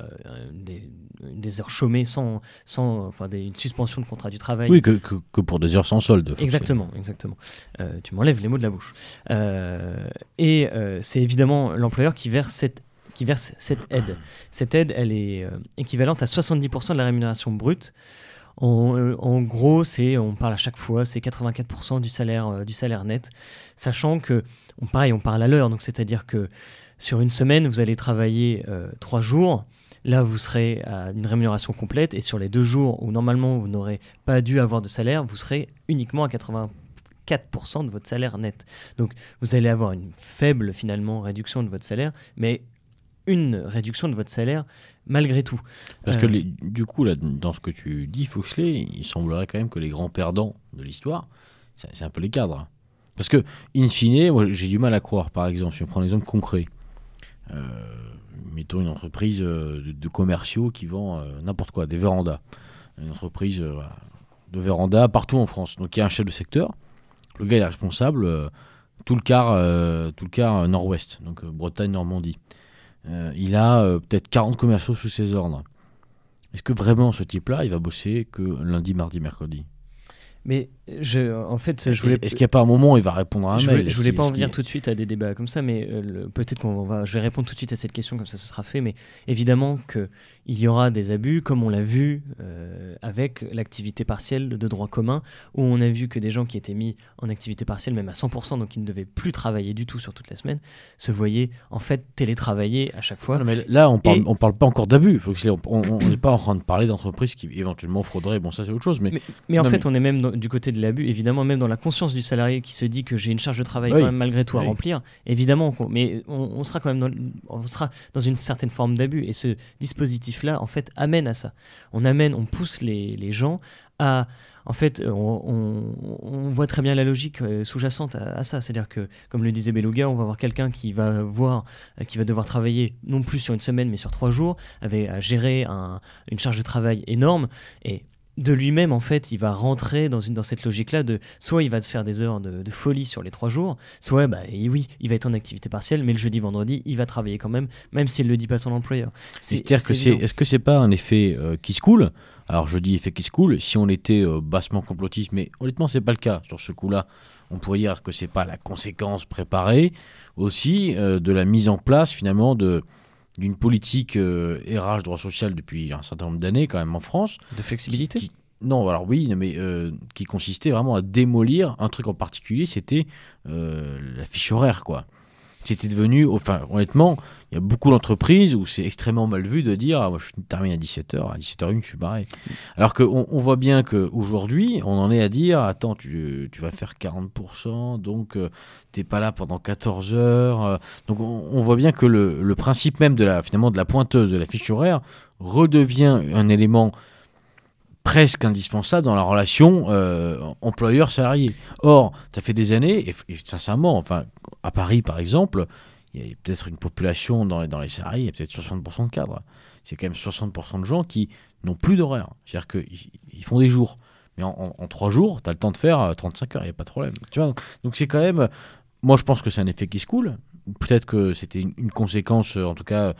des, heures chômées sans, sans enfin, des, une suspension de contrat du travail. Oui, que, que, pour des heures sans solde. Exactement, exactement. Euh, tu m'enlèves les mots de la bouche. Euh, et c'est évidemment l'employeur qui verse cette qui verse cette aide. Cette aide, elle est équivalente à 70% de la rémunération brute euh, en, gros, c'est, on parle à chaque fois, c'est 84% du salaire, euh, du salaire net, sachant que, on, pareil, on parle à l'heure, donc c'est-à-dire que sur une semaine, vous allez travailler euh, trois jours. Là, vous serez à une rémunération complète, et sur les deux jours où normalement vous n'aurez pas dû avoir de salaire, vous serez uniquement à 84% de votre salaire net. Donc, vous allez avoir une faible finalement réduction de votre salaire, mais une réduction de votre salaire malgré tout. Parce que du coup, là, dans ce que tu dis, Foxley, il semblerait quand même que les grands perdants de l'histoire, c'est un peu les cadres. Parce que, in fine, j'ai du mal à croire, par exemple, si on prend un exemple concret, euh, mettons une entreprise euh, de, commerciaux qui vend euh, n'importe quoi, des vérandas. Une entreprise de vérandas partout en France. Donc il y a un chef de secteur, le gars est responsable, tout le quart, tout le quart nord-ouest, donc Bretagne-Normandie. il a peut-être 40 commerciaux sous ses ordres. Est-ce que vraiment ce type-là, il va bosser que lundi, mardi, mercredi? Mais je, en fait, je voulais. Est-ce qu'il n'y a pas un moment où il va répondre à un je mail voulais, Je voulais pas en venir tout de suite à des débats comme ça, mais euh, peut-être qu'on va. Je vais répondre tout de suite à cette question, comme ça ce sera fait. Mais évidemment que il y aura des abus, comme on l'a vu euh, avec l'activité partielle de droit commun, où on a vu que des gens qui étaient mis en activité partielle, même à 100%, donc qui ne devaient plus travailler du tout sur toute la semaine, se voyaient en fait télétravailler à chaque fois. mais là, on parle, on parle pas encore d'abus. On n'est pas en train de parler d'entreprises qui éventuellement frauderaient. Bon, ça c'est autre chose. Mais, mais, en fait, on est même du côté de l'abus, évidemment, même dans la conscience du salarié qui se dit que j'ai une charge de travail quand même malgré tout à remplir. Évidemment, mais on, sera quand même dans, on sera dans une certaine forme d'abus. Et ce dispositif là en fait, amène à ça. On amène, on pousse les, les gens à. En fait, on, on, voit très bien la logique euh, sous-jacente à, ça. C'est-à-dire que, comme le disait Beluga, on va avoir quelqu'un qui va voir, euh, qui va devoir travailler non plus sur une semaine, mais sur trois jours, avec à gérer un, une charge de travail énorme. Et de lui-même, en fait, il va rentrer dans, une, dans cette logique-là de soit il va faire des heures de, folie sur les trois jours, soit, bah, oui, il va être en activité partielle, mais le jeudi, vendredi, il va travailler quand même, même s'il ne le dit pas à son employeur. C'est-à-dire que c'est, est-ce que c'est pas un effet euh, qui se coule? Alors je dis effet qui se coule, si on était euh, bassement complotiste, mais honnêtement, c'est pas le cas sur ce coup-là. On pourrait dire que c'est pas la conséquence préparée aussi euh, de la mise en place finalement de d'une politique euh, RH droit social depuis un certain nombre d'années quand même en France. De flexibilité Non, alors oui, mais euh, qui consistait vraiment à démolir un truc en particulier, c'était euh, la fiche horaire, quoi c'était devenu, enfin honnêtement, il y a beaucoup d'entreprises où c'est extrêmement mal vu de dire ah, moi je termine à 17h, à 17h01 je suis barré. Alors qu'on on voit bien qu'aujourd'hui on en est à dire attends tu, tu vas faire 40%, donc euh, t'es pas là pendant 14 heures. Euh. donc on, voit bien que le, principe même de la, finalement, de la pointeuse, de la fiche horaire, redevient un élément presque indispensable dans la relation euh, employeur-salarié. Or, ça fait des années, et, sincèrement, enfin, à Paris par exemple, il y a peut-être une population dans les, dans les salariés, il y a peut-être 60% de cadres. C'est quand même 60% de gens qui n'ont plus d'horaire. C'est-à-dire qu'ils font des jours. Mais en, trois jours, tu as le temps de faire 35 heures, il n'y a pas de problème. Tu vois donc c'est quand même... Moi, je pense que c'est un effet qui se coule. Peut-être que c'était une, conséquence, en tout cas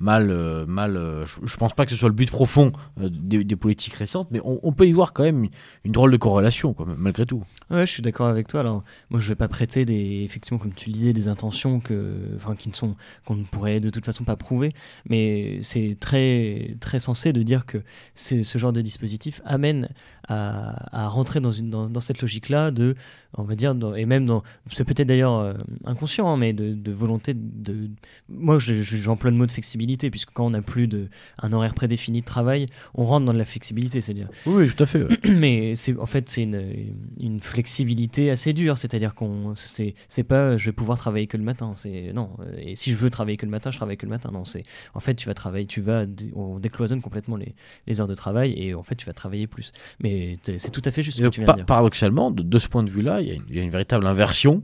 mal, euh, mal euh, je, ne pense pas que ce soit le but profond euh, des, politiques récentes, mais on, peut y voir quand même une, drôle de corrélation, quoi, malgré tout. Ouais, je suis d'accord avec toi. Alors, moi, je vais pas prêter des, effectivement, comme tu disais, des intentions que, qui ne sont, qu'on ne pourrait de toute façon pas prouver, mais c'est très, très sensé de dire que ce genre de dispositif amène à, rentrer dans, une, dans, cette logique-là de, on va dire, et même dans, c'est peut-être d'ailleurs inconscient, hein, mais de, volonté de, moi, j'emploie le mot de flexibilité puisque quand on n'a plus de, un horaire prédéfini de travail, on rentre dans de la flexibilité, c'est-à-dire. Oui, tout à fait. Mais c'est en fait c'est une, une, flexibilité assez dure, c'est-à-dire qu'on c'est c'est pas je vais pouvoir travailler que le matin, c'est non. Et si je veux travailler que le matin, je travaille que le matin. Non, c'est en fait tu vas travailler, tu vas on décloisonne complètement les, les, heures de travail et en fait tu vas travailler plus. Mais c'est tout à fait juste. Ce que tu viens de dire. Paradoxalement, de, de, ce point de vue-là, il y, y, a une véritable inversion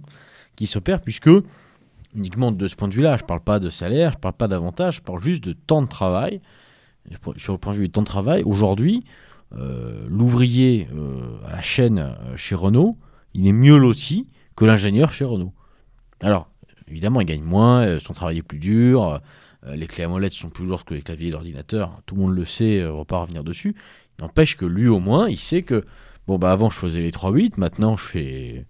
qui s'opère puisque uniquement de ce point de vue-là. Je ne parle pas de salaire, je ne parle pas d'avantages, je parle juste de temps de travail. Sur le point de vue du temps de travail, aujourd'hui, euh, l'ouvrier euh, à la chaîne euh, chez Renault, il est mieux loti que l'ingénieur chez Renault. Alors, évidemment, il gagne moins, son travail est plus dur, les clés à molette sont plus lourdes que les claviers d'ordinateur, tout le monde le sait, on va pas revenir dessus. N'empêche que lui, au moins, il sait que, bon, bah avant, je faisais les 3-8, maintenant, je fais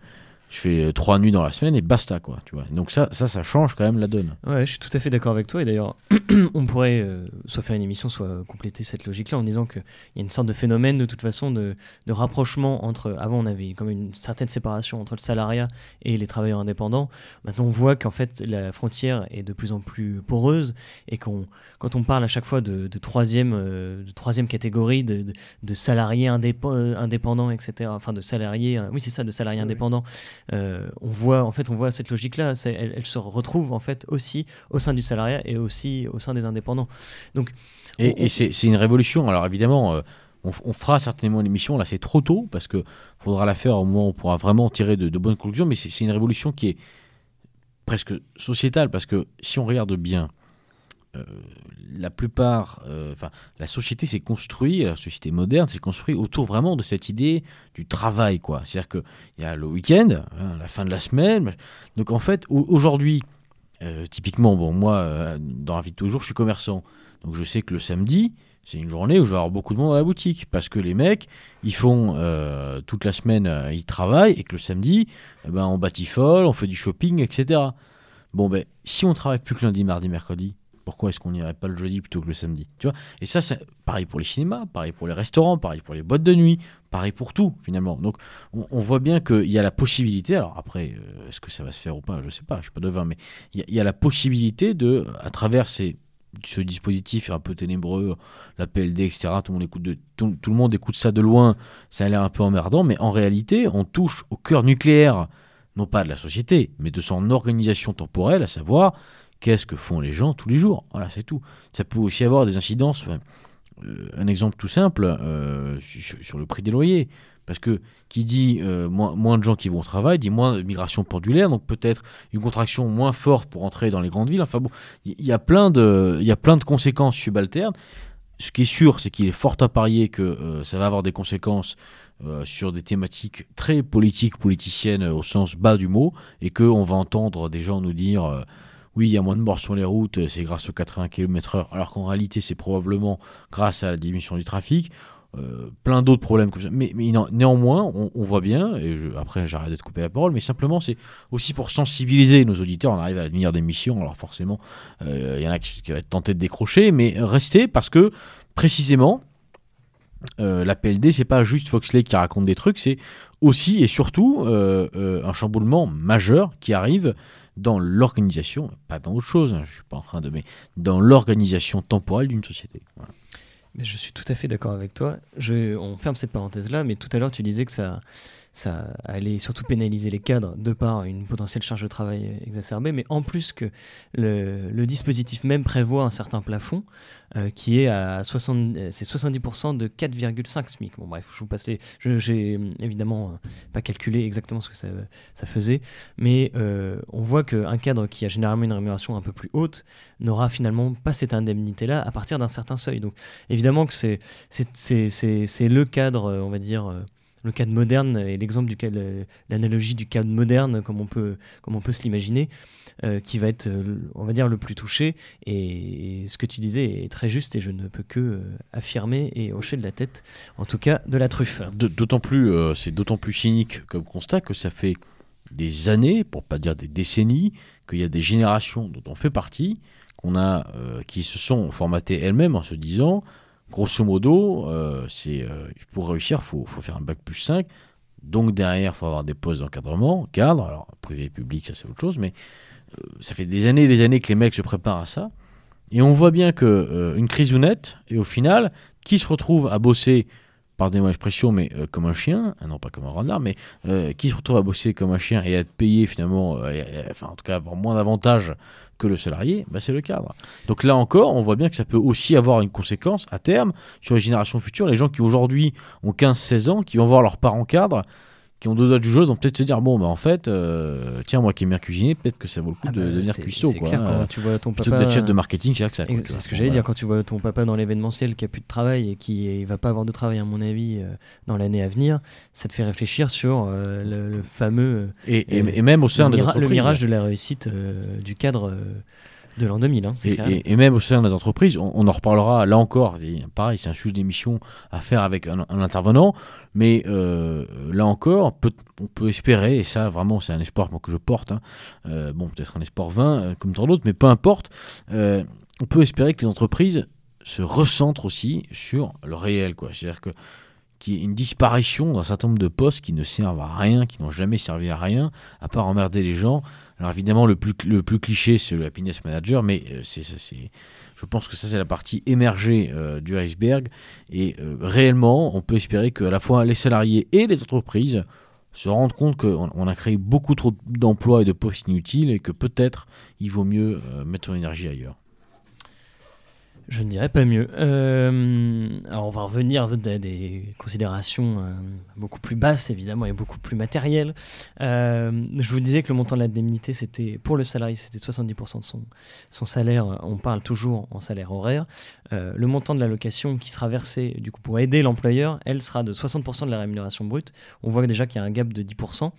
je fais euh, trois nuits dans la semaine et basta quoi tu vois. Donc ça ça ça change quand même la donne. Ouais je suis tout à fait d'accord avec toi et d'ailleurs on pourrait euh, soit faire une émission soit compléter cette logique là en disant qu'il y a une sorte de phénomène de toute façon de, de, rapprochement entre avant on avait comme une certaine séparation entre le salariat et les travailleurs indépendants. Maintenant on voit qu'en fait la frontière est de plus en plus poreuse et qu'on quand on parle à chaque fois de, de troisième euh, de troisième catégorie de, de salariés indépendants etc enfin de salariés oui c'est ça de salariés indépendants on voit en fait on voit cette logique là elle, elle, se retrouve en fait aussi au sein du salariat et aussi au sein des indépendants. Donc et, c'est une révolution. Alors évidemment on, fera certainement l'émission. Là c'est trop tôt parce que faudra la faire au moment où on pourra vraiment tirer de, de bonnes conclusions. Mais c'est une révolution qui est presque sociétale parce que si on regarde bien euh, la plupart, euh, enfin, la société s'est construite, la société moderne s'est construite autour vraiment de cette idée du travail, quoi. C'est-à-dire qu'il y a le week-end, hein, la fin de la semaine. Donc en fait, aujourd'hui, euh, typiquement, bon, moi, dans la vie de tous les jours, je suis commerçant. Donc je sais que le samedi, c'est une journée où je vais avoir beaucoup de monde dans la boutique parce que les mecs, ils font toute la semaine, ils travaillent et que le samedi, eh ben, on batifole, on fait du shopping, etc. Bon, ben, si on travaille plus que lundi, mardi, mercredi, pourquoi est-ce qu'on n'irait pas le jeudi plutôt que le samedi Tu vois? Et ça, c'est pareil pour les cinémas, pareil pour les restaurants, pareil pour les boîtes de nuit, pareil pour tout finalement. Donc on, voit bien qu'il y a la possibilité, alors après, euh, est-ce que ça va se faire ou pas? Je ne sais pas, je ne suis pas devin, mais il y, a la possibilité de, à travers ces, ce dispositif un peu ténébreux, la PLD, etc., tout le, monde écoute de, tout, le monde écoute ça de loin, ça a l'air un peu emmerdant, mais en réalité, on touche au cœur nucléaire, non pas de la société, mais de son organisation temporelle, à savoir qu'est-ce que font les gens tous les jours. Voilà, c'est tout. Ça peut aussi avoir des incidences. Euh, un exemple tout simple euh, sur, le prix des loyers. Parce que qui dit euh, moins, de gens qui vont au travail, dit moins de migration pendulaire, donc peut-être une contraction moins forte pour entrer dans les grandes villes. Enfin bon, il y, a plein de, il y a plein de conséquences subalternes. Ce qui est sûr, c'est qu'il est fort à parier que ça va avoir des conséquences sur des thématiques très politiques, politiciennes au sens bas du mot, et qu'on va entendre des gens nous dire oui, il y a moins de morts sur les routes, euh, c'est grâce aux 80 km/h, alors qu'en réalité, c'est probablement grâce à la diminution du trafic. Euh, plein d'autres problèmes comme ça. Mais, néanmoins, on, voit bien, et après j'arrête de te couper la parole, mais simplement c'est aussi pour sensibiliser nos auditeurs. On arrive à la demi-heure d'émission, alors forcément, euh, il y en a qui, qui vont être tentés de décrocher, mais restez parce que précisément, la PLD, c'est pas juste Foxley qui raconte des trucs, c'est aussi et surtout un chamboulement majeur qui arrive dans l'organisation, pas dans autre chose, hein, je suis pas en train de, mais dans l'organisation temporelle d'une société. Je suis tout à fait d'accord avec toi. On ferme cette parenthèse là, mais tout à l'heure tu disais que ça ça allait surtout pénaliser les cadres de par une potentielle charge de travail exacerbée, mais en plus que le, dispositif même prévoit un certain plafond euh, qui est à 60, c'est 70% de 4,5 SMIC. Bon bref, je vous passe les... J'ai évidemment euh, pas calculé exactement ce que ça, faisait, mais euh, on voit qu'un cadre qui a généralement une rémunération un peu plus haute n'aura finalement pas cette indemnité-là à partir d'un certain seuil. Donc évidemment que c'est le cadre, on va dire le cadre moderne et l'exemple du l'analogie du cadre moderne, comme on peut, comme on peut se l'imaginer, euh, qui va être, euh, on va dire, le plus touché. Et, ce que tu disais est très juste et je ne peux que euh, affirmer et hocher de la tête, en tout cas, de la truffe. D'autant plus, c'est d'autant plus cynique comme constat que ça fait des années, pour pas dire des décennies, qu'il y a des générations dont on fait partie, qu'on a, qui se sont formatées elles-mêmes en se disant grosso modo, euh, c'est euh, pour réussir, il faut, faire un bac plus 5. Donc derrière, il faut avoir des postes d'encadrement, cadre, alors privé et public, ça c'est autre chose, mais euh, ça fait des années et des années que les mecs se préparent à ça. Et on voit bien que une crise ou nette, et au final, qui se retrouve à bosser pardonnez-moi l'expression, mais comme un chien, ah non pas comme un renard, mais qui se retrouve à bosser comme un chien et à être payé finalement, enfin en tout cas avoir moins d'avantages que le salarié, bah, c'est le cadre. Donc là encore, on voit bien que ça peut aussi avoir une conséquence à terme sur les générations futures. Les gens qui aujourd'hui ont 15-16 ans, qui vont voir leurs parents cadres, qui ont deux doigts du jeu, vont peut-être se dire bon, bah en fait, euh, tiens, moi qui aime bien cuisiner, peut-être que ça vaut le coup ah de bah, devenir cuistot. C'est clair, quand tu vois ton papa. chef de marketing, c'est ce que j'allais dire, quand tu vois ton papa dans l'événementiel qui a plus de travail et qui ne va pas avoir de travail, à mon avis, euh, dans l'année à venir, ça te fait réfléchir sur euh, le, fameux. Et, et, même au sein des entreprises. Le mirage de la réussite du cadre de l'an 2000. Hein, et, et, même au sein des entreprises, on, en reparlera là encore. Pareil, c'est un sujet d'émission à faire avec un, intervenant, mais euh, là encore, on peut espérer, et ça vraiment c'est un espoir que je porte, hein, euh, bon peut-être un espoir vain euh, comme tant d'autres, mais peu importe, on peut espérer que les entreprises se recentrent aussi sur le réel. C'est-à-dire que qu'il y ait une disparition d'un certain nombre de postes qui ne servent à rien, qui n'ont jamais servi à rien, à part emmerder les gens, alors évidemment, le plus, le plus cliché, c'est le happiness manager, mais euh, c'est, je pense que ça, c'est la partie émergée euh, du iceberg. Et euh, réellement, on peut espérer qu'à la fois les salariés et les entreprises se rendre compte qu'on on a créé beaucoup trop d'emplois et de postes inutiles et que peut-être il vaut mieux mettre son énergie ailleurs je ne dirais pas mieux. Euh, alors on va revenir à des, considérations euh, beaucoup plus basses évidemment et beaucoup plus matérielles. Euh, je vous disais que le montant de l'indemnité c'était pour le salarié c'était 70% de son, son salaire. On parle toujours en salaire horaire. le montant de l'allocation qui sera versé du coup pour aider l'employeur, elle sera de 60% de la rémunération brute. On voit déjà qu'il y a un gap de 10%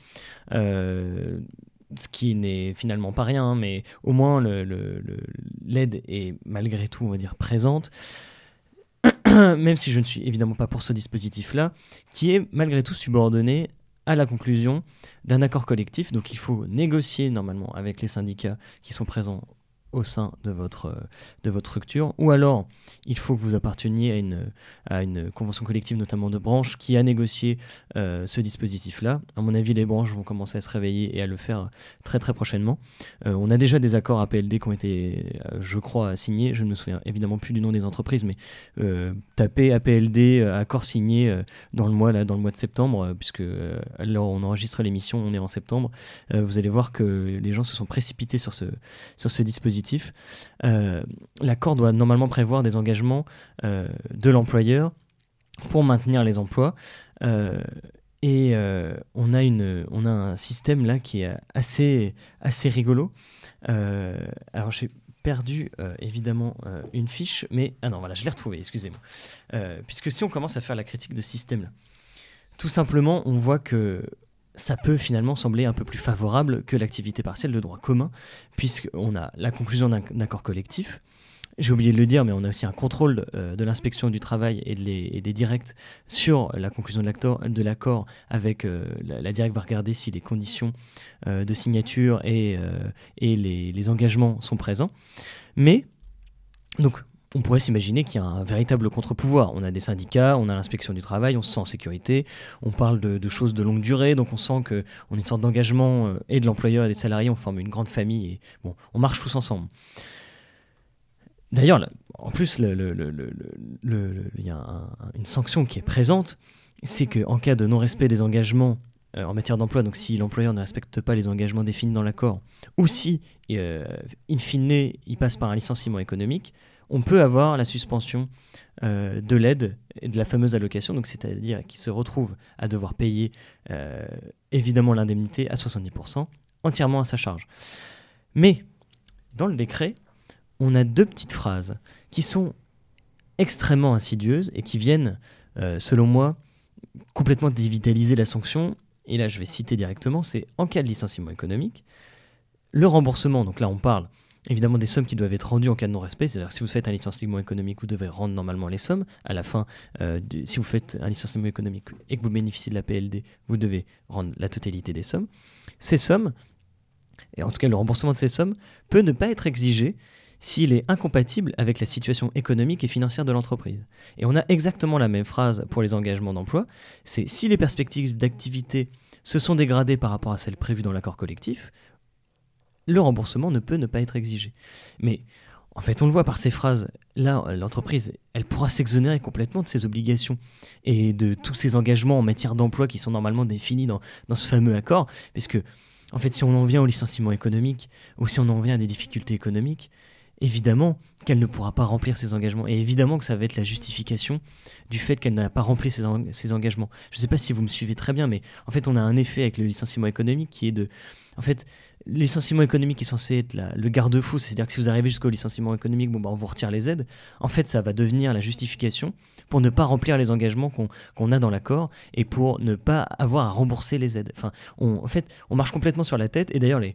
ce qui n'est finalement pas rien, hein, mais au moins l'aide est malgré tout, on va dire, présente. Même si je ne suis évidemment pas pour ce dispositif-là, qui est malgré tout subordonné à la conclusion d'un accord collectif. Donc il faut négocier normalement avec les syndicats qui sont présents au sein de votre, de votre structure, ou alors il faut que vous apparteniez à une, à une convention collective, notamment de branche, qui a négocié euh, ce dispositif-là. À mon avis, les branches vont commencer à se réveiller et à le faire très très prochainement. Euh, on a déjà des accords APLD qui ont été, euh, je crois, signés. Je ne me souviens évidemment plus du nom des entreprises, mais tapez APLD, accord signé dans le mois là, dans le mois de septembre, puisque alors on enregistre l'émission, on est en septembre. vous allez voir que les gens se sont précipités sur ce, sur ce dispositif euh, l'accord doit normalement prévoir des engagements euh, de l'employeur pour maintenir les emplois. Euh, et on, a une, on a un système là qui est assez, assez rigolo. alors j'ai perdu évidemment une fiche, mais ah non voilà, je l'ai retrouvée, excusez-moi. puisque si on commence à faire la critique de ce système là, tout simplement, on voit que ça peut finalement sembler un peu plus favorable que l'activité partielle de droit commun, puisqu'on a la conclusion d'un accord collectif. J'ai oublié de le dire, mais on a aussi un contrôle euh, de l'inspection du travail et, des directs sur la conclusion de l'accord, avec euh, la, directe va regarder si les conditions euh, de signature et, et les, les, engagements sont présents. Mais, donc, on pourrait s'imaginer qu'il y a un véritable contre-pouvoir. On a des syndicats, on a l'inspection du travail, on se sent en sécurité, on parle de, choses de longue durée, donc on sent qu'on est une sorte d'engagement euh, et de l'employeur et des salariés, on forme une grande famille et on marche tous ensemble. D'ailleurs, en plus, il y a une sanction qui est présente, c'est qu'en cas de non-respect des engagements euh, en matière d'emploi, donc si l'employeur ne respecte pas les engagements définis dans l'accord, ou si, euh, in fine, il passe par un licenciement économique, on peut avoir la suspension euh, de l'aide et de la fameuse allocation, c'est-à-dire qu'il se retrouve à devoir payer euh, évidemment l'indemnité à 70%, entièrement à sa charge. Mais dans le décret, on a deux petites phrases qui sont extrêmement insidieuses et qui viennent, euh, selon moi, complètement dévitaliser la sanction. Et là, je vais citer directement, c'est en cas de licenciement économique, le remboursement, donc là on parle évidemment des sommes qui doivent être rendues en cas de non-respect. C'est-à-dire si vous faites un licenciement économique, vous devez rendre normalement les sommes. À la fin, euh, si vous faites un licenciement économique et que vous bénéficiez de la PLD, vous devez rendre la totalité des sommes. Ces sommes, et en tout cas le remboursement de ces sommes, peut ne pas être exigé s'il est incompatible avec la situation économique et financière de l'entreprise. Et on a exactement la même phrase pour les engagements d'emploi, c'est si les perspectives d'activité se sont dégradées par rapport à celles prévues dans l'accord collectif, le remboursement ne peut ne pas être exigé. Mais en fait, on le voit par ces phrases. Là, l'entreprise, elle pourra s'exonérer complètement de ses obligations et de tous ses engagements en matière d'emploi qui sont normalement définis dans, ce fameux accord. Puisque, en fait, si on en vient au licenciement économique ou si on en vient à des difficultés économiques, évidemment qu'elle ne pourra pas remplir ses engagements. Et évidemment que ça va être la justification du fait qu'elle n'a pas rempli ses, ses engagements. Je ne sais pas si vous me suivez très bien, mais en fait, on a un effet avec le licenciement économique qui est de... En fait, le licenciement économique est censé être le garde-fou, c'est-à-dire que si vous arrivez jusqu'au licenciement économique, bon, bah, on vous retire les aides. En fait, ça va devenir la justification pour ne pas remplir les engagements qu'on a dans l'accord et pour ne pas avoir à rembourser les aides. Enfin, en fait, on marche complètement sur la tête. Et d'ailleurs, il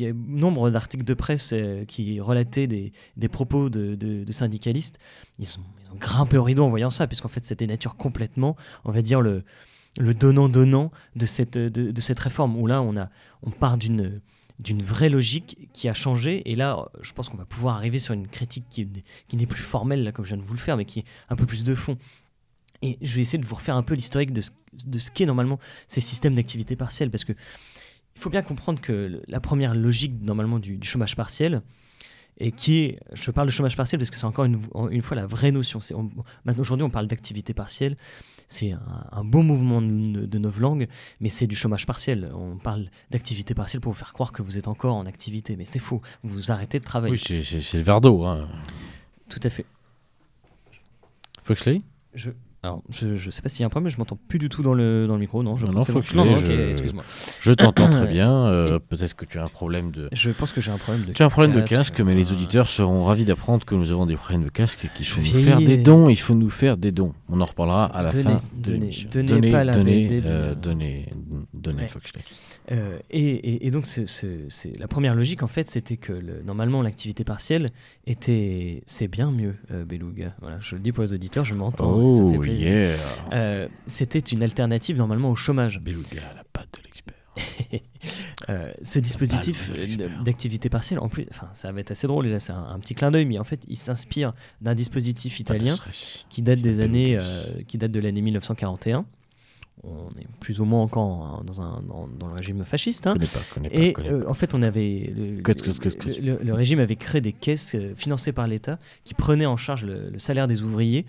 y a nombre d'articles de presse euh, qui relataient des, propos de, syndicalistes. Ils, sont, ils ont grimpé au rideau en voyant ça, puisqu'en fait, c'était nature complètement, on va dire, le, le donnant-donnant de cette, de, cette réforme, où là, on, a, on part d'une d'une vraie logique qui a changé. Et là, je pense qu'on va pouvoir arriver sur une critique qui, qui n'est plus formelle, là, comme je viens de vous le faire, mais qui est un peu plus de fond. Et je vais essayer de vous refaire un peu l'historique de ce, de ce qu'est normalement ces systèmes d'activité partielle, parce que il faut bien comprendre que la première logique normalement du, chômage partiel, et qui est, je parle de chômage partiel parce que c'est encore une, une, fois la vraie notion. Maintenant aujourd'hui on parle d'activité partielle, c'est un, beau mouvement de, de novlangue, mais c'est du chômage partiel. On parle d'activité partielle pour vous faire croire que vous êtes encore en activité, mais c'est faux. Vous arrêtez de travailler. Oui, c'est le verre d'eau. Hein. Tout à fait. Foxley? Je, alors, je, ne sais pas s'il y a un problème, mais je m'entends plus du tout dans le, dans le micro. Non, je non, faut que je, excuse-moi. Je t'entends très bien. Euh, peut-être que tu as un problème de. Je pense que j'ai un problème de. Tu as un problème de casque, mais les auditeurs seront ravis d'apprendre que nous avons des problèmes de casque et qu'il faut nous faire des dons. Il faut nous faire des dons. On en reparlera à la fin de l'émission. Donnez, donnez, pas la donnez, euh, donnez, donnez, euh, et, et, donc, la première logique, en fait, c'était que le, normalement, l'activité partielle était. C'est bien mieux, euh, Beluga. Voilà, je le dis pour les auditeurs, je m'entends. Oh, yeah. Euh, c'était une alternative, normalement, au chômage. Beluga, la patte de l'expert. Euh, ce dispositif d'activité partielle, en plus, enfin, ça va être assez drôle, et là c'est un, petit clin d'œil, mais en fait, il s'inspire d'un dispositif italien qui date des années, qui date de l'année 1941 on est plus ou moins encore dans, un, dans, le régime fasciste. Hein. et euh, en fait, on avait le, régime avait créé des caisses euh, financées par l'État qui prenaient en charge le, salaire des ouvriers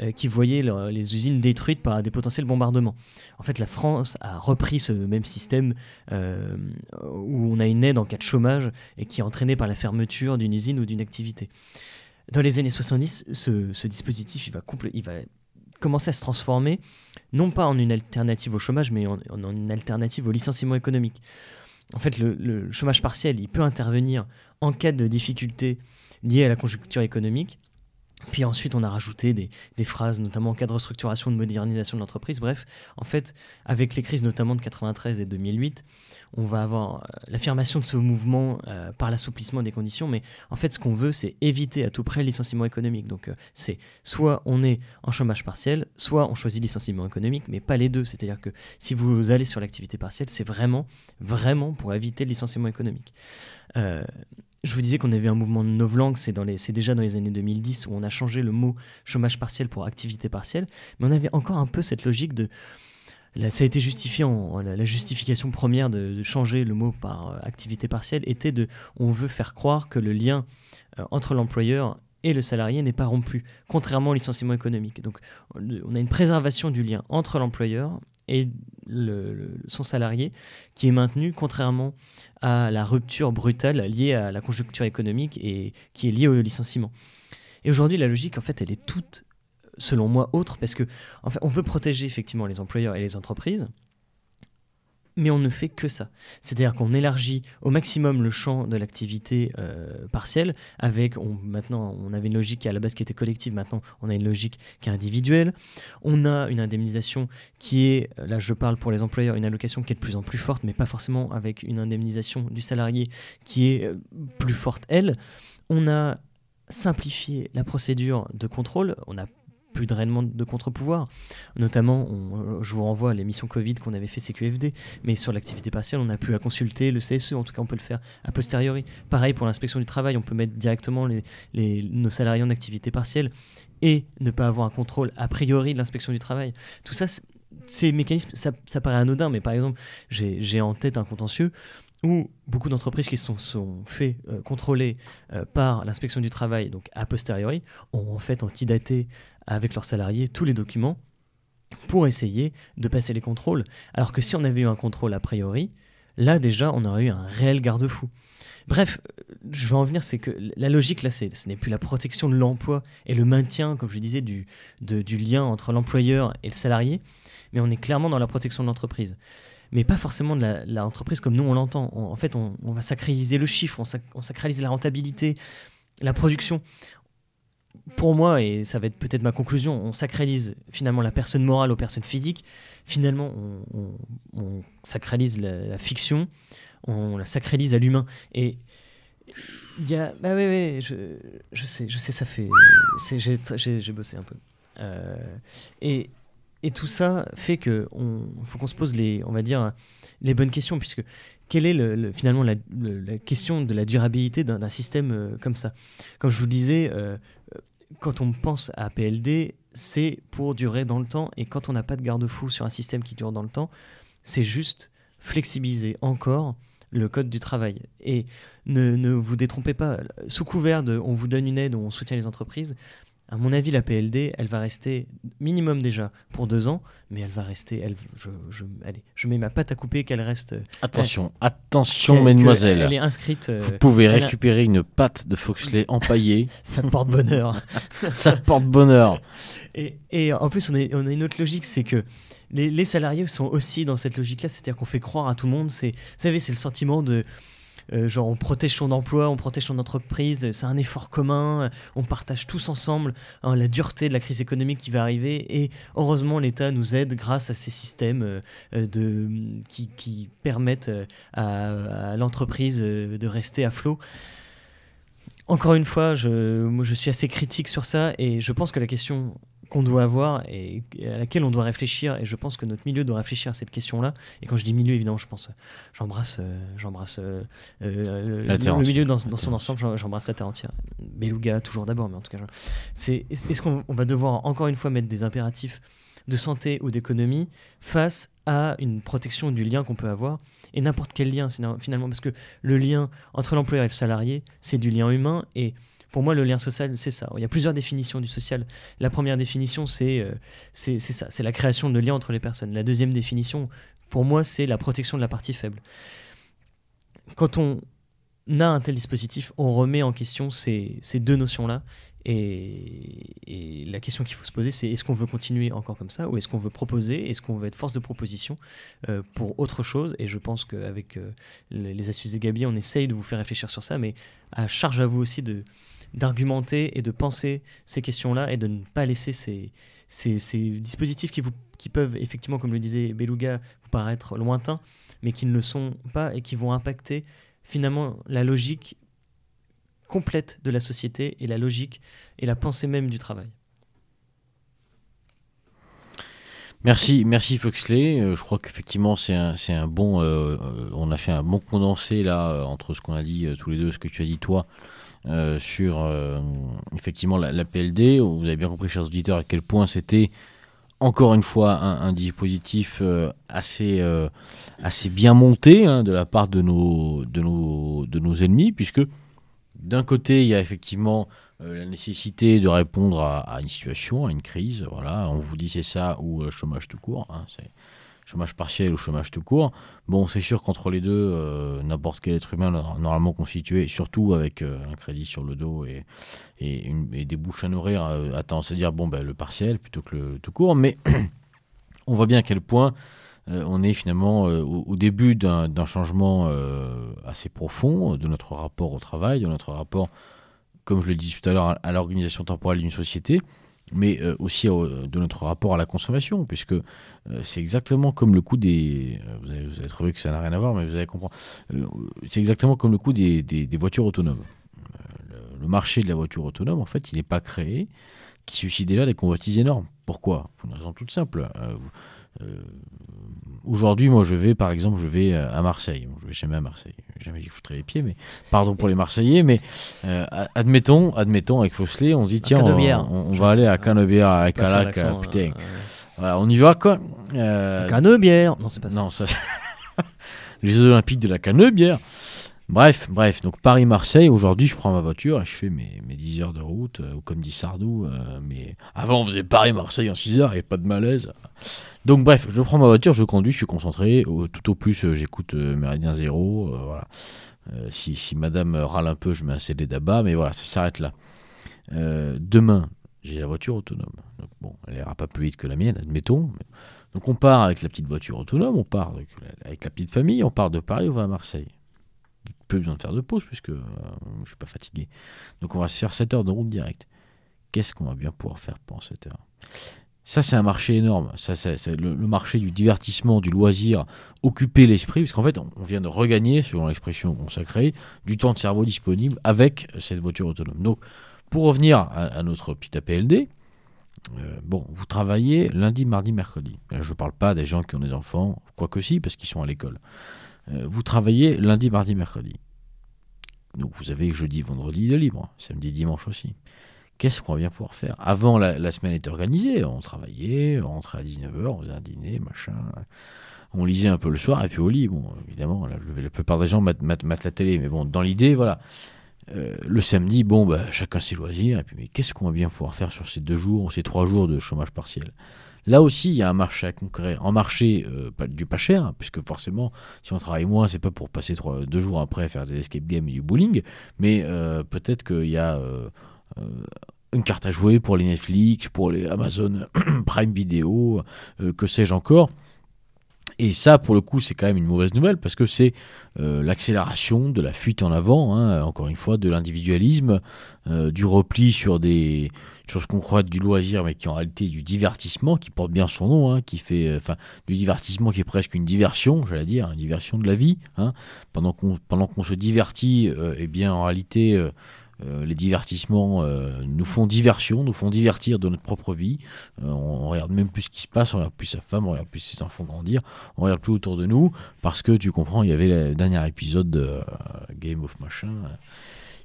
euh, qui voyaient les usines détruites par des potentiels bombardements. En fait, la France a repris ce même système où on a une aide en cas de chômage et qui est entraînée par la fermeture d'une usine ou d'une activité. Dans les années 70, ce, dispositif va, il va commencer à se transformer, non pas en une alternative au chômage, mais en, une alternative au licenciement économique. En fait, le, chômage partiel, il peut intervenir en cas de difficultés liées à la conjoncture économique. Puis ensuite, on a rajouté des, phrases, notamment en cas de restructuration, de modernisation de l'entreprise. Bref, en fait, avec les crises notamment de 93 et 2008, on va avoir euh, l'affirmation de ce mouvement euh, par l'assouplissement des conditions, mais en fait ce qu'on veut c'est éviter à tout près le licenciement économique. Donc euh, c'est soit on est en chômage partiel, soit on choisit le licenciement économique, mais pas les deux. C'est-à-dire que si vous allez sur l'activité partielle, c'est vraiment, vraiment pour éviter le licenciement économique. Je vous disais qu'on avait un mouvement de novlangue, c'est, déjà dans les années 2010 où on a changé le mot chômage partiel pour activité partielle, mais on avait encore un peu cette logique de ça a été justifié en, la, justification première de, changer le mot par euh, activité partielle était de on veut faire croire que le lien euh, entre l'employeur et le salarié n'est pas rompu, contrairement au licenciement économique. Donc on a une préservation du lien entre l'employeur et son salarié qui est maintenu, contrairement à la rupture brutale liée à la conjoncture économique et qui est liée au licenciement. Et aujourd'hui, la logique, en fait, elle est toute selon moi, autre, parce que en fait, on veut protéger effectivement les employeurs et les entreprises, mais on ne fait que ça. C'est-à-dire qu'on élargit au maximum le champ de l'activité euh, partielle, avec, on, maintenant, on avait une logique qui à la base qui était collective, maintenant on a une logique qui est individuelle. On a une indemnisation qui est, là je parle pour les employeurs, une allocation qui est de plus en plus forte, mais pas forcément avec une indemnisation du salarié qui est euh, plus forte, elle. On a simplifié la procédure de contrôle, plus de réellement de contre-pouvoir. Notamment, je vous renvoie à l'émission Covid qu'on avait fait CQFD, mais sur l'activité partielle, on a pu à consulter le CSE, en tout cas on peut le faire a posteriori. Pareil pour l'inspection du travail, on peut mettre directement nos salariés en activité partielle et ne pas avoir un contrôle a priori de l'inspection du travail. Tout ça, ces mécanismes, ça, paraît anodin, mais par exemple, j'ai en tête un contentieux où beaucoup d'entreprises qui se sont, fait euh, contrôler euh, par l'inspection du travail, donc a posteriori, ont en fait antidaté avec leurs salariés tous les documents pour essayer de passer les contrôles. Alors que si on avait eu un contrôle a priori, là déjà on aurait eu un réel garde-fou. Bref, je vais en venir, c'est que la logique là, ce n'est plus la protection de l'emploi et le maintien, comme je disais, du, lien entre l'employeur et le salarié, mais on est clairement dans la protection de l'entreprise mais pas forcément de l'entreprise comme nous on l'entend. En fait, on, va sacraliser le chiffre, on, sacralise la rentabilité, la production. Pour moi, et ça va être peut-être ma conclusion, on sacralise finalement la personne morale aux personnes physiques. Finalement, on, sacralise la, fiction, on la sacralise à l'humain. Et il y a. Bah oui, oui, je, sais, je sais, ça fait. J'ai bossé un peu. Euh, et et tout ça fait que on faut qu'on se pose les, on va dire, les bonnes questions, puisque quelle est le, finalement la, question de la durabilité d'un système euh, comme ça? Comme je vous disais, euh, quand on pense à PLD, c'est pour durer dans le temps, et quand on n'a pas de garde-fou sur un système qui dure dans le temps, c'est juste flexibiliser encore le code du travail. Et ne, ne vous détrompez pas, sous couvert de on vous donne une aide, on soutient les entreprises, À mon avis, la PLD, elle va rester minimum déjà pour deux ans, mais elle va rester. Elle, je, je, allez, je mets ma patte à couper qu'elle reste. Attention, elle, attention, mesdemoiselles. Elle est inscrite. Vous pouvez récupérer a... une patte de Foxley empaillée. Ça porte bonheur. Ça porte bonheur. Et, et, en plus, on, est, on a une autre logique, c'est que les, les, salariés sont aussi dans cette logique-là, c'est-à-dire qu'on fait croire à tout le monde. C'est, vous savez, c'est le sentiment de euh, genre on protège son emploi, on protège son entreprise, c'est un effort commun, on partage tous ensemble hein, la dureté de la crise économique qui va arriver et heureusement l'État nous aide grâce à ces systèmes euh, de, qui, permettent euh, à, l'entreprise de rester à flot. Encore une fois, je suis assez critique sur ça et je pense que la question qu'on doit avoir et à laquelle on doit réfléchir. Et je pense que notre milieu doit réfléchir à cette question-là. Et quand je dis milieu évidemment je pense j'embrasse euh, j'embrasse euh, euh, le, milieu dans, dans son ensemble j'embrasse la terre entière. Beluga toujours d'abord mais en tout cas c'est est-ce qu'on va devoir encore une fois mettre des impératifs de santé ou d'économie face à une protection du lien qu'on peut avoir et n'importe quel lien finalement parce que le lien entre l'employeur et le salarié c'est du lien humain et pour moi, le lien social, c'est ça. Il y a plusieurs définitions du social. La première définition, c'est euh, ça, c'est la création de liens entre les personnes. La deuxième définition, pour moi, c'est la protection de la partie faible. Quand on a un tel dispositif, on remet en question ces, ces deux notions-là. Et, la question qu'il faut se poser, c'est est-ce qu'on veut continuer encore comme ça ou est-ce qu'on veut proposer, est-ce qu'on veut être force de proposition euh, pour autre chose? Et je pense qu'avec euh, les, astuces des Gabier, on essaye de vous faire réfléchir sur ça, mais à charge à vous aussi de, d'argumenter et de penser ces questions-là et de ne pas laisser ces, ces, dispositifs qui, vous, qui peuvent effectivement, comme le disait Beluga, vous paraître lointains, mais qui ne le sont pas et qui vont impacter finalement la logique complète de la société et la logique et la pensée même du travail. Merci, merci Foxley. Euh, je crois qu'effectivement c'est un, un bon. Euh, on a fait un bon condensé là entre ce qu'on a dit euh, tous les deux, ce que tu as dit toi, euh, sur euh, effectivement la, PLD. Vous avez bien compris, chers auditeurs, à quel point c'était encore une fois un, dispositif euh, assez, assez bien monté hein, de la part de nos, de nos, de nos ennemis, puisque d'un côté, il y a effectivement la nécessité de répondre à, une situation, à une crise. Voilà, on vous dit c'est ça ou chômage tout court. Hein, chômage partiel ou chômage tout court. Bon, c'est sûr qu'entre les deux, euh, n'importe quel être humain normalement constitué, surtout avec euh, un crédit sur le dos et, des bouches à nourrir, euh, a tendance à dire bon, ben, le partiel plutôt que le tout court. Mais on voit bien à quel point euh, on est finalement au, début d'un changement assez profond de notre rapport au travail, de notre rapport, comme je l'ai dit tout à l'heure, à l'organisation temporelle d'une société mais euh, aussi euh, de notre rapport à la consommation, puisque euh, c'est exactement comme le coût des... Vous trouvé que ça n'a rien à voir, mais vous allez comprendre. c'est exactement comme le coût des, des, voitures autonomes. Le, marché de la voiture autonome, en fait, il n'est pas créé, qui suscite déjà des convoitises énormes. Pourquoi? Pour une raison toute simple. Aujourd'hui, moi, je vais, par exemple, je vais à Marseille. je vais jamais à Marseille. Jamais j'y foutrais les pieds, mais pardon pour les Marseillais. Mais euh, admettons, admettons, avec Fosselet, on se dit tiens, on, on, on, va aller à Canebière, à Calac, putain. Euh, voilà, on y va quoi euh... Canebière Non, c'est pas ça. Non, ça. les Jeux Olympiques de la Canebière. Bref, bref, donc Paris-Marseille, aujourd'hui je prends ma voiture et je fais mes, mes 10 heures de route, euh, ou comme dit Sardou, euh, mais avant on faisait Paris-Marseille en 6 heures et pas de malaise. Donc bref, je prends ma voiture, je conduis, je suis concentré, tout au plus euh, j'écoute euh, Méridien Zéro, euh, voilà. si, si madame râle un peu, je mets un CD d'abat, mais voilà, ça s'arrête là. demain, j'ai la voiture autonome, donc bon, elle ira pas plus vite que la mienne, admettons. Donc on part avec la petite voiture autonome, on part avec la petite famille, on part de Paris, on va à Marseille peu besoin de faire de pause puisque euh, je suis pas fatigué. Donc on va se faire 7 heures de route directe. Qu'est-ce qu'on va bien pouvoir faire pendant 7 heures? Ça, c'est un marché énorme. Ça, c'est le, marché du divertissement, du loisir, occuper l'esprit, parce qu'en fait, on, vient de regagner, selon l'expression consacrée, du temps de cerveau disponible avec cette voiture autonome. Donc, pour revenir à, notre petit APLD, euh, bon, vous travaillez lundi, mardi, mercredi. Je ne parle pas des gens qui ont des enfants, quoique si, parce qu'ils sont à l'école. Euh, vous travaillez lundi, mardi, mercredi. Donc vous avez jeudi, vendredi de libre, samedi, dimanche aussi. Qu'est-ce qu'on va bien pouvoir faire? Avant, la, semaine était organisée. On travaillait, on rentrait à 19h, on faisait un dîner, machin. On lisait un peu le soir, et puis au lit, bon, évidemment, la, plupart des gens mettent la télé. Mais bon, dans l'idée, voilà. le samedi, bon, bah, chacun ses loisirs. Et puis, mais qu'est-ce qu'on va bien pouvoir faire sur ces deux jours ou ces trois jours de chômage partiel? Là aussi, il y a un marché à conquérir. En marché du pas cher, puisque forcément, si on travaille moins, c'est pas pour passer trois, deux jours après à faire des escape games et du bowling, mais peut-être qu'il y a une carte à jouer pour les Netflix, pour les Amazon Prime Video, que sais-je encore. Et ça, pour le coup, c'est quand même une mauvaise nouvelle parce que c'est euh, l'accélération de la fuite en avant, hein, encore une fois, de l'individualisme, euh, du repli sur des ce qu'on croit du loisir, mais qui en réalité du divertissement, qui porte bien son nom, hein, qui fait, enfin, du divertissement qui est presque une diversion, j'allais dire, une diversion de la vie. Hein. pendant qu'on pendant qu'on se divertit, euh, eh bien, en réalité euh, les divertissements euh, nous font diversion, nous font divertir de notre propre vie. Euh, on, regarde même plus ce qui se passe, on regarde plus sa femme, on regarde plus ses enfants grandir, on regarde plus autour de nous parce que tu comprends, il y avait le dernier épisode de Game of Machin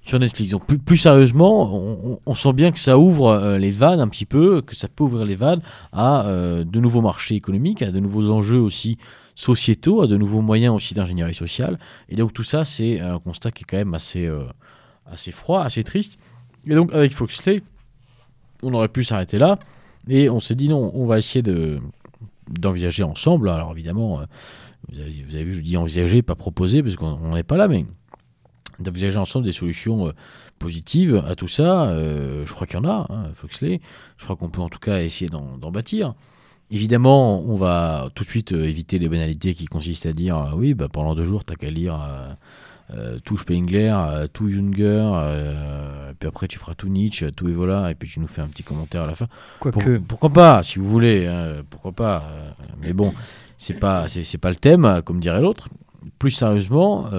sur Netflix. Donc plus, plus sérieusement, on, sent bien que ça ouvre les vannes un petit peu, que ça peut ouvrir les vannes à de nouveaux marchés économiques, à de nouveaux enjeux aussi sociétaux, à de nouveaux moyens aussi d'ingénierie sociale. Et donc tout ça, c'est un constat qui est quand même assez assez froid, assez triste. Et donc avec Foxley, on aurait pu s'arrêter là. Et on s'est dit non, on va essayer de d'envisager ensemble. Alors évidemment, euh, vous avez, vu, je dis envisager, pas proposer, parce qu'on n'est pas là, mais d'envisager ensemble des solutions euh, positives à tout ça. Euh, je crois qu'il y en a, hein, Foxley. Je crois qu'on peut en tout cas essayer d'en bâtir. Évidemment, on va tout de suite éviter les banalités qui consistent à dire oui, bah, pendant deux jours, t'as qu'à lire euh, tout Spengler, euh, tout Junger, euh, puis après tu feras tout Nietzsche, tout Evola, et puis tu nous fais un petit commentaire à la fin. Quoique. pourquoi pas, si vous voulez, hein, pourquoi pas. mais bon, c'est pas, c'est, pas le thème, comme dirait l'autre. Plus sérieusement,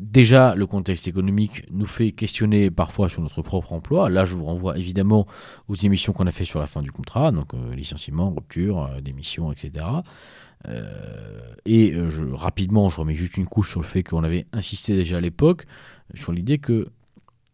déjà le contexte économique nous fait questionner parfois sur notre propre emploi. Là, je vous renvoie évidemment aux émissions qu'on a fait sur la fin du contrat, donc licenciement, rupture, démission, etc. Euh, et euh, rapidement, je remets juste une couche sur le fait qu'on avait insisté déjà à l'époque sur l'idée que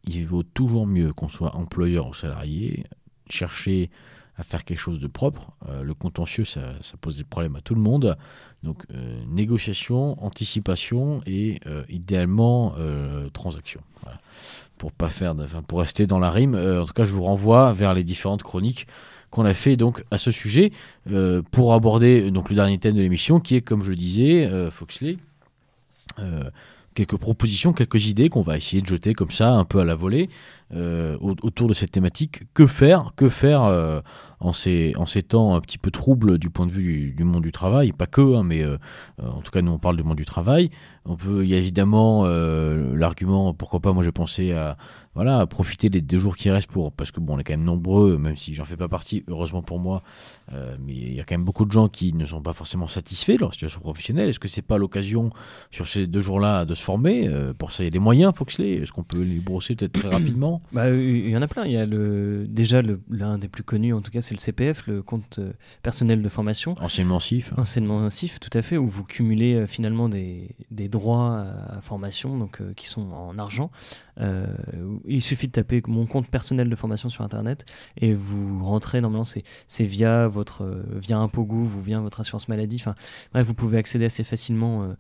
il vaut toujours mieux qu'on soit employeur ou salarié, chercher à faire quelque chose de propre. Euh, le contentieux, ça, pose des problèmes à tout le monde. Donc, négociation, anticipation et idéalement transaction. Pour pas faire, pour rester dans la rime. en tout cas, je vous renvoie vers les différentes chroniques qu'on a fait donc à ce sujet euh, pour aborder donc le dernier thème de l'émission qui est comme je le disais euh, Foxley euh, quelques propositions, quelques idées qu'on va essayer de jeter comme ça, un peu à la volée, autour de cette thématique. Que faire Que faire en ces, en ces temps un petit peu troubles du point de vue du, monde du travail, pas que, hein, mais euh, euh, en tout cas nous on parle du monde du travail. On peut, il y a évidemment euh, l'argument, pourquoi pas, moi j'ai pensé à voilà, profiter des deux jours qui restent pour, parce que bon on est quand même nombreux, même si j'en fais pas partie, heureusement pour moi, mais il y a quand même beaucoup de gens qui ne sont pas forcément satisfaits de leur situation professionnelle. Est-ce que c'est pas l'occasion sur ces deux jours-là de se former? Pour ça il y a des moyens, Foxley. Est-ce qu'on peut les brosser peut-être très rapidement? Bah, Il y en a plein. Il y a le, déjà l'un des plus connus en tout cas, c'est le CPF, le compte euh, personnel de formation. Enseignement CIF. Enseignement CIF, tout à fait, où vous cumulez euh, finalement des, droits à, formation donc, euh, qui sont en argent. Il suffit de taper mon compte personnel de formation sur Internet et vous rentrez, normalement c'est via votre via Impogouv ou via votre assurance maladie. Enfin, bref, vous pouvez accéder assez facilement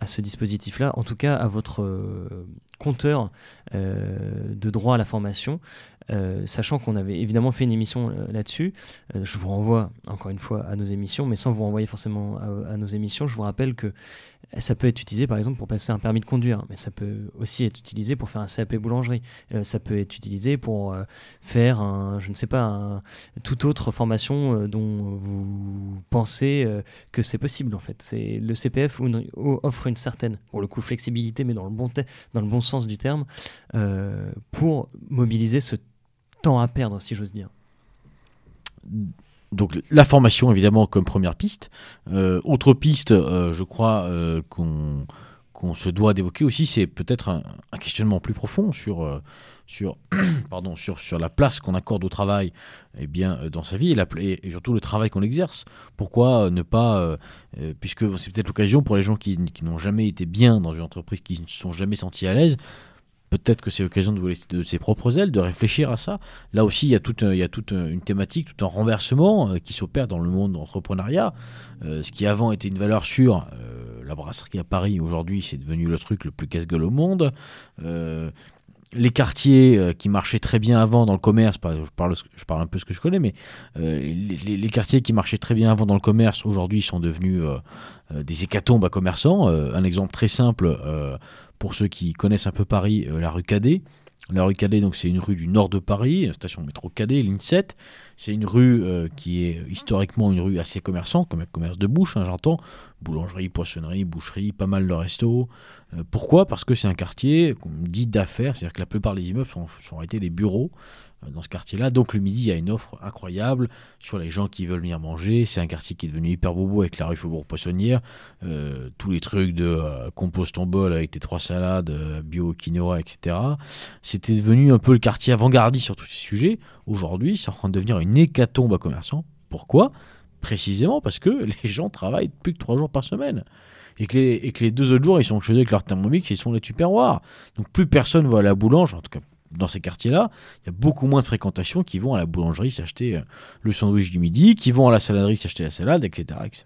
à ce dispositif-là, en tout cas à votre compteur de droit à la formation. Euh, sachant qu'on avait évidemment fait une émission euh, là-dessus. Euh, je vous renvoie encore une fois à nos émissions, mais sans vous renvoyer forcément à, nos émissions, je vous rappelle que ça peut être utilisé par exemple pour passer un permis de conduire, mais ça peut aussi être utilisé pour faire un CAP boulangerie. ça peut être utilisé pour faire un, je ne sais pas, toute autre formation dont vous pensez que c'est possible en fait. C'est le CPF offre une certaine, pour le coup, flexibilité, mais dans le bon, dans le bon sens du terme, pour mobiliser ce temps à perdre, si j'ose dire. Donc la formation, évidemment, comme première piste. Euh, autre piste, euh, je crois, euh, qu'on se doit d'évoquer aussi, c'est peut-être un, questionnement plus profond sur, sur, pardon, sur, sur la place qu'on accorde au travail eh bien, dans sa vie et, la, et surtout le travail qu'on exerce. Pourquoi ne pas, puisque c'est peut-être l'occasion pour les gens qui, qui n'ont jamais été bien dans une entreprise, qui ne se sont jamais sentis à l'aise, peut-être que c'est l'occasion de voler de ses propres ailes, de réfléchir à ça. Là aussi, il y a toute, il y a toute une thématique, tout un renversement euh, qui s'opère dans le monde d'entrepreneuriat. Euh, ce qui avant était une valeur sûre, euh, la brasserie à Paris, aujourd'hui, c'est devenu le truc le plus casse-gueule au monde. Les quartiers qui marchaient très bien avant dans le commerce, je parle, un peu ce que je connais, mais les, quartiers qui marchaient très bien avant dans le commerce, aujourd'hui sont devenus des hécatombes à commerçants. un exemple très simple pour ceux qui connaissent un peu Paris, la rue Cadet. La rue Cadet, donc c'est une rue du nord de Paris, station métro Cadet, ligne 7. C'est une rue euh, qui est historiquement une rue assez commerçante, comme un commerce de bouche, hein, j'entends. Boulangerie, poissonnerie, boucherie, pas mal de restos. Euh, pourquoi? Parce que c'est un quartier dit d'affaires, c'est-à-dire que la plupart des immeubles sont, sont été des bureaux. Euh, dans ce quartier-là. Donc le midi, il y a une offre incroyable sur les gens qui veulent venir manger. C'est un quartier qui est devenu hyper bobo avec la rue Faubourg-Poissonnière. Euh, tous les trucs de euh, compose ton bol avec tes trois salades, bio quinoa, etc. C'était devenu un peu le quartier avant-gardiste sur tous ces sujets. Aujourd'hui, c'est en train de devenir une hécatombe à commerçants. Pourquoi? Précisément parce que les gens travaillent plus que trois jours par semaine. Et que, les, et que les deux autres jours, ils sont chez eux avec leur thermomix, ils sont les tupperwares. Donc plus personne va à la boulange, en tout cas dans ces quartiers-là, il y a beaucoup moins de fréquentation qui vont à la boulangerie s'acheter euh, le sandwich du midi, qui vont à la saladerie s'acheter la salade, etc. etc.,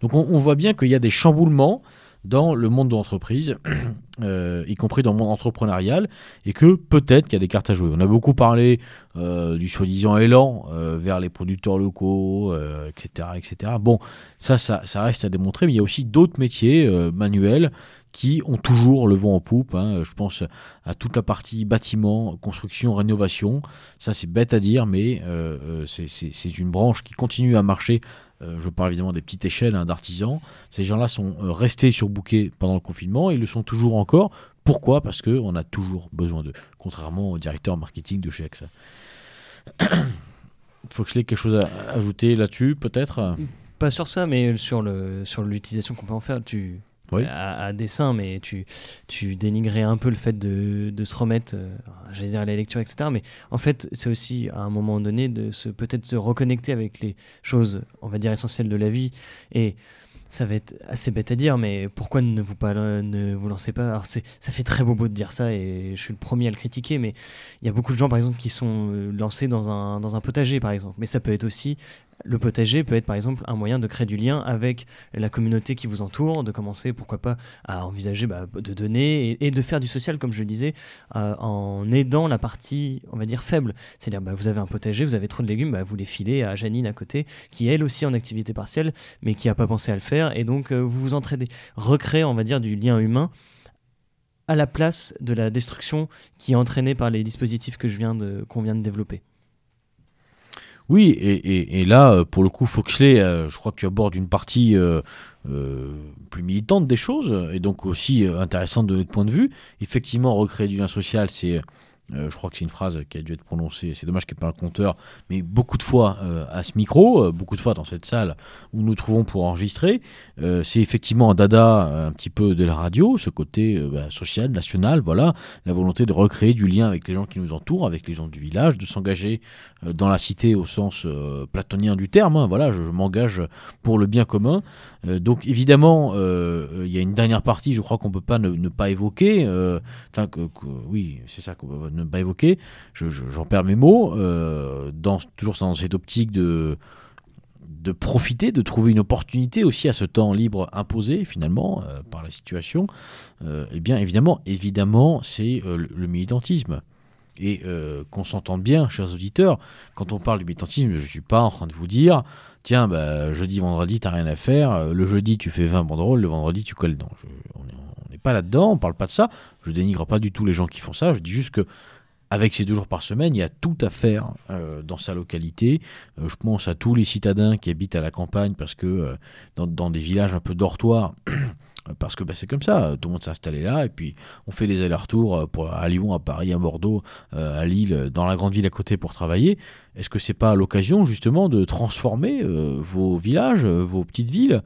Donc on, voit bien qu'il y a des chamboulements dans le monde de l'entreprise, euh, y compris dans le monde entrepreneurial, et que peut-être qu'il y a des cartes à jouer. On a beaucoup parlé euh, du soi-disant élan vers les producteurs locaux, etc., etc. Bon, ça, ça, reste à démontrer, mais il y a aussi d'autres métiers manuels qui ont toujours le vent en poupe. Hein. Je pense à toute la partie bâtiment, construction, rénovation. Ça, c'est bête à dire, mais euh, euh, c'est une branche qui continue à marcher. Euh, je parle évidemment des petites échelles hein, d'artisans. Ces gens-là sont restés surbookés pendant le confinement et le sont toujours encore. Pourquoi? Parce qu'on a toujours besoin d'eux, contrairement au directeur marketing de chez AXA. Foxley, quelque chose à ajouter là-dessus, peut-être? Pas sur ça, mais sur l'utilisation sur qu'on peut en faire. Tu, à, dessin, mais tu, tu dénigrais un peu le fait de, de se remettre, euh, j'allais dire à la lecture, etc. Mais en fait, c'est aussi à un moment donné de se peut-être se reconnecter avec les choses, on va dire, essentielles de la vie. Et ça va être assez bête à dire, mais pourquoi ne vous, pas, ne vous lancez pas? Alors ça fait très beau de dire ça et je suis le premier à le critiquer, mais il y a beaucoup de gens par exemple qui sont euh, lancés dans un, dans un potager par exemple. Mais ça peut être aussi le potager peut être par exemple un moyen de créer du lien avec la communauté qui vous entoure, de commencer pourquoi pas à envisager bah, de donner et, de faire du social comme je le disais euh, en aidant la partie on va dire faible. C'est-à-dire bah, vous avez un potager, vous avez trop de légumes, bah, vous les filez à Janine à côté qui elle aussi en activité partielle mais qui n'a pas pensé à le faire et donc euh, vous vous entraidez. Recréer on va dire du lien humain à la place de la destruction qui est entraînée par les dispositifs que je viens qu'on vient de développer. Oui, et, là, euh, pour le coup, Foxley, euh, je crois que tu abordes une partie euh, plus militante des choses, et donc aussi intéressante de notre point de vue. Effectivement, recréer du lien social, c'est je crois que c'est une phrase qui a dû être prononcée, c'est dommage qu'il n'y ait pas un compteur, mais beaucoup de fois euh, à ce micro, euh, beaucoup de fois dans cette salle où nous nous trouvons pour enregistrer. c'est effectivement un dada un petit peu de la radio, ce côté bah, social, national, voilà, la volonté de recréer du lien avec les gens qui nous entourent, avec les gens du village, de s'engager dans la cité au sens platonien du terme, hein, voilà, je, m'engage pour le bien commun. donc évidemment, il y a une dernière partie, je crois qu'on ne peut pas ne, pas évoquer, enfin, que, oui, c'est ça qu'on ne pas évoquer, j'en perds mes mots, euh, dans, toujours dans cette optique de, de profiter, de trouver une opportunité aussi à ce temps libre imposé finalement euh, par la situation, euh, eh bien évidemment, évidemment, c'est le, militantisme. Et qu'on s'entende bien, chers auditeurs, quand on parle du militantisme, je ne suis pas en train de vous dire, tiens, bah, jeudi, vendredi, t'as rien à faire, le jeudi, tu fais 20 banderoles, le vendredi, tu colles dedans. on n'est pas là-dedans, on parle pas de ça. Je dénigre pas du tout les gens qui font ça, je dis juste que avec ces deux jours par semaine, il y a tout à faire euh, dans sa localité. Euh, je pense à tous les citadins qui habitent à la campagne parce que euh, dans, des villages un peu dortoirs, parce que bah, c'est comme ça, tout le monde s'est installé là et puis on fait des allers-retours à Lyon, à Paris, à Bordeaux, à Lille, dans la grande ville à côté pour travailler. Est-ce que c'est pas l'occasion justement de transformer vos villages, vos petites villes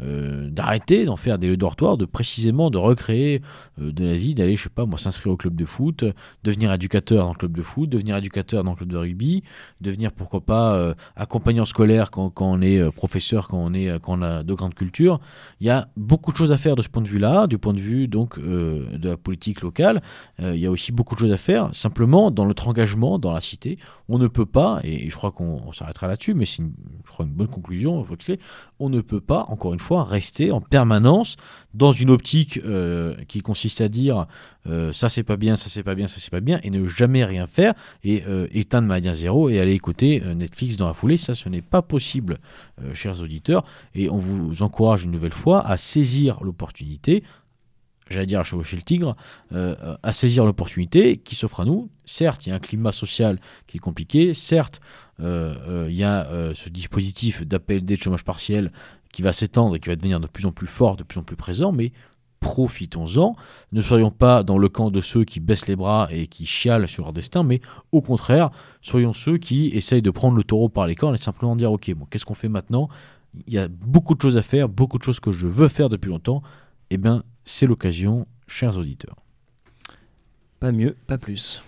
euh, d'arrêter d'en faire des lieux dortoirs, de précisément de recréer euh, de la vie, d'aller, je sais pas, moi, s'inscrire au club de foot, devenir éducateur dans le club de foot, devenir éducateur dans le club de rugby, devenir pourquoi pas euh, accompagnant scolaire quand, quand on est professeur, quand on, est, quand on a de grandes cultures. Il y a beaucoup de choses à faire de ce point de vue-là, du point de vue donc de la politique locale. il y a aussi beaucoup de choses à faire simplement dans notre engagement dans la cité. On ne peut pas, et, je crois qu'on s'arrêtera là-dessus, mais c'est je crois une bonne conclusion, Foxley, on ne peut pas, encore une fois, rester en permanence dans une optique euh, qui consiste à dire euh, ça c'est pas bien, ça c'est pas bien, ça c'est pas bien, et ne jamais rien faire, et euh, éteindre Méridien Zéro et aller écouter euh, Netflix dans la foulée. Ça, ce n'est pas possible, chers auditeurs, et on vous encourage une nouvelle fois à saisir l'opportunité, j'allais dire à chevaucher le tigre, à saisir l'opportunité qui s'offre à nous. Certes, il y a un climat social qui est compliqué, certes, il y a ce dispositif d'APLD de chômage partiel qui va s'étendre et qui va devenir de plus en plus fort, de plus en plus présent, mais profitons-en. Ne soyons pas dans le camp de ceux qui baissent les bras et qui chialent sur leur destin, mais au contraire, soyons ceux qui essayent de prendre le taureau par les cornes et simplement dire, ok, bon, qu'est-ce qu'on fait maintenant? Il y a beaucoup de choses à faire, beaucoup de choses que je veux faire depuis longtemps. Eh bien, c'est l'occasion, chers auditeurs. Pas mieux, pas plus.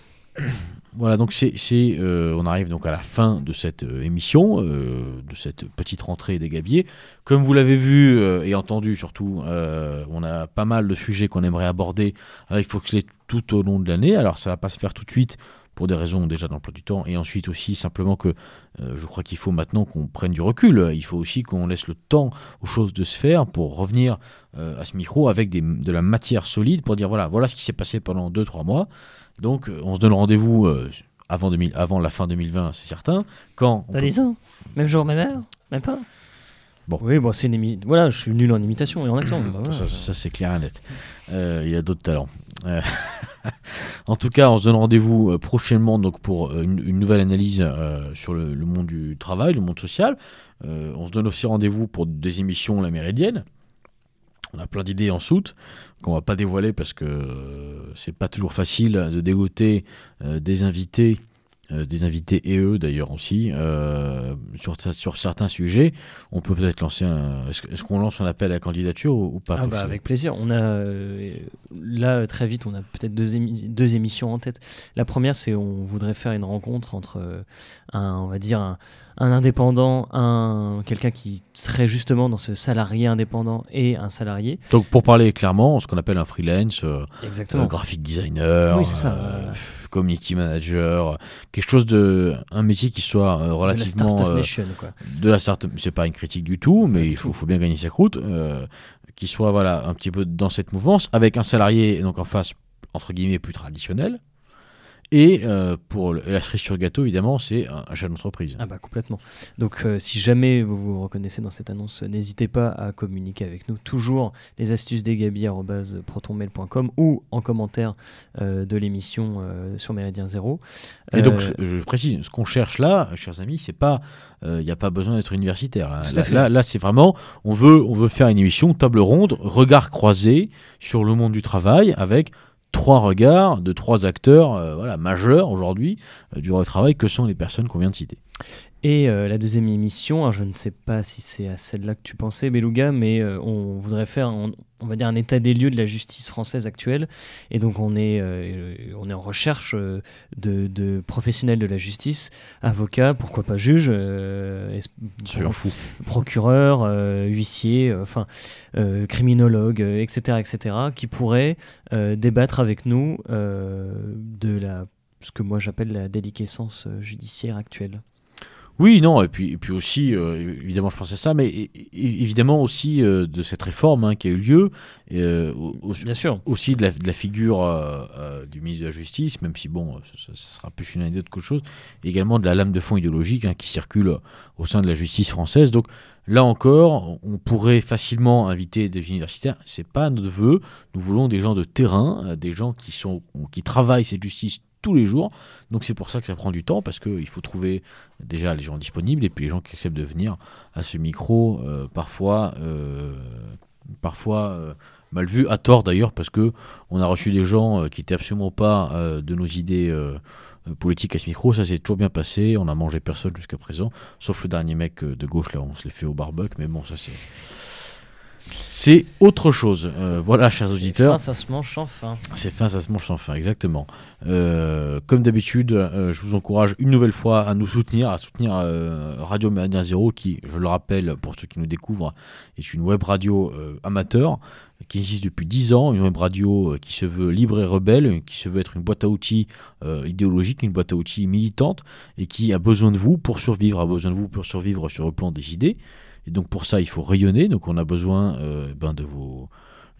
Voilà, donc c'est, euh, on arrive donc à la fin de cette euh, émission, euh, de cette petite rentrée des Gabiers. Comme vous l'avez vu et entendu surtout, on a pas mal de sujets qu'on aimerait aborder avec Foxley tout au long de l'année. Alors ça va pas se faire tout de suite pour des raisons déjà d'emploi du temps et ensuite aussi simplement que je crois qu'il faut maintenant qu'on prenne du recul. Il faut aussi qu'on laisse le temps aux choses de se faire pour revenir à ce micro avec de la matière solide pour dire voilà, voilà ce qui s'est passé pendant 2-3 mois. Donc euh, on se donne rendez-vous euh, avant, 2000 avant la fin 2020, c'est certain. Quand peut- des ans Même jour, même heure Même pas Bon. Oui, bon, c'est une imi- Voilà, je suis nul en imitation et en accent. bah voilà. Ça, ça, c'est clair et net. Euh, il a d'autres talents. Euh, en tout cas, on se donne rendez-vous prochainement donc, pour une, une nouvelle analyse euh, sur le, le monde du travail, le monde social. Euh, on se donne aussi rendez-vous pour des émissions La Méridienne. On a plein d'idées en soute qu'on va pas dévoiler parce que euh, c'est pas toujours facile de dégoter euh, des invités, euh, des invités et eux d'ailleurs aussi, euh, sur, sur certains sujets. On peut peut-être lancer un. Est-ce, qu'on lance un appel à candidature ou, ou pas Ah bah, avec plaisir. On a euh, là très vite, on a peut-être deux, émi- deux émissions en tête. La première, c'est on voudrait faire une rencontre entre un, on va dire un, un indépendant, un quelqu'un qui serait justement dans ce salarié indépendant et un salarié. Donc pour parler clairement, ce qu'on appelle un freelance, Exactement. graphic designer, Oui, ça. Community manager, quelque chose de un métier qui soit euh, de la relativement startup euh, nation, quoi. de la startup. C'est pas une critique du tout, mais il faut, faut bien gagner sa croûte, euh, qui soit voilà un petit peu dans cette mouvance, avec un salarié donc en face entre guillemets plus traditionnel. Et euh, pour le- la cerise sur gâteau, évidemment, c'est un, chef d'entreprise. Ah bah complètement. Donc euh, si jamais vous vous reconnaissez dans cette annonce, euh, n'hésitez pas à communiquer avec nous. Toujours les astuces des protonmail.com ou en commentaire euh, de l'émission sur Méridien Zéro. Et donc, je, je précise, ce qu'on cherche là, chers amis, c'est pas, il n'y a pas besoin d'être universitaire. Là, là, là, c'est vraiment, on veut, on veut faire une émission table ronde, regard croisé sur le monde du travail avec trois regards de trois acteurs, euh, voilà, majeurs aujourd'hui euh, du travail, que sont les personnes qu'on vient de citer. Et euh, la deuxième émission, alors je ne sais pas si c'est à celle-là que tu pensais, Beluga, mais euh, on voudrait faire, on va dire, un état des lieux de la justice française actuelle. Et donc on est, euh, on est en recherche de, de professionnels de la justice, avocats, pourquoi pas juges, fou. procureurs, huissiers, enfin criminologues, etc., etc., qui pourraient débattre avec nous de la, ce que moi j'appelle la déliquescence judiciaire actuelle. Oui, non, et puis, et puis aussi, euh, évidemment, je pensais à ça, mais évidemment aussi euh, de cette réforme hein, qui a eu lieu, euh, au- au- Bien sûr. aussi de la, de la figure du ministre de la Justice, même si bon, ça, sera plus une anecdote qu'autre chose, et également de la lame de fond idéologique hein, qui circule au sein de la justice française. Donc là encore, on pourrait facilement inviter des universitaires. C'est pas notre vœu. Nous voulons des gens de terrain, des gens qui sont qui travaillent cette justice tous les jours. Donc c'est pour ça que ça prend du temps parce qu'il faut trouver déjà les gens disponibles et puis les gens qui acceptent de venir à ce micro euh, parfois euh, parfois euh, mal vu à tort d'ailleurs parce que on a reçu des gens qui étaient absolument pas de nos idées politiques à ce micro ça s'est toujours bien passé on a mangé personne jusqu'à présent sauf le dernier mec de gauche là on se l'est fait au barbecue mais bon ça c'est c'est autre chose. Euh, voilà, chers C'est auditeurs. fin, ça se mange sans fin. C'est fin, ça se mange sans fin, exactement. Euh, comme d'habitude, euh, je vous encourage une nouvelle fois à nous soutenir, à soutenir Radio Méridien Zéro, qui, je le rappelle pour ceux qui nous découvrent, est une web radio amateur qui existe depuis 10 ans, une web radio qui se veut libre et rebelle, qui se veut être une boîte à outils euh, idéologique, une boîte à outils militante, et qui a besoin de vous pour survivre, a besoin de vous pour survivre sur le plan des idées. Et donc pour ça, il faut rayonner. Donc on a besoin ben, de vos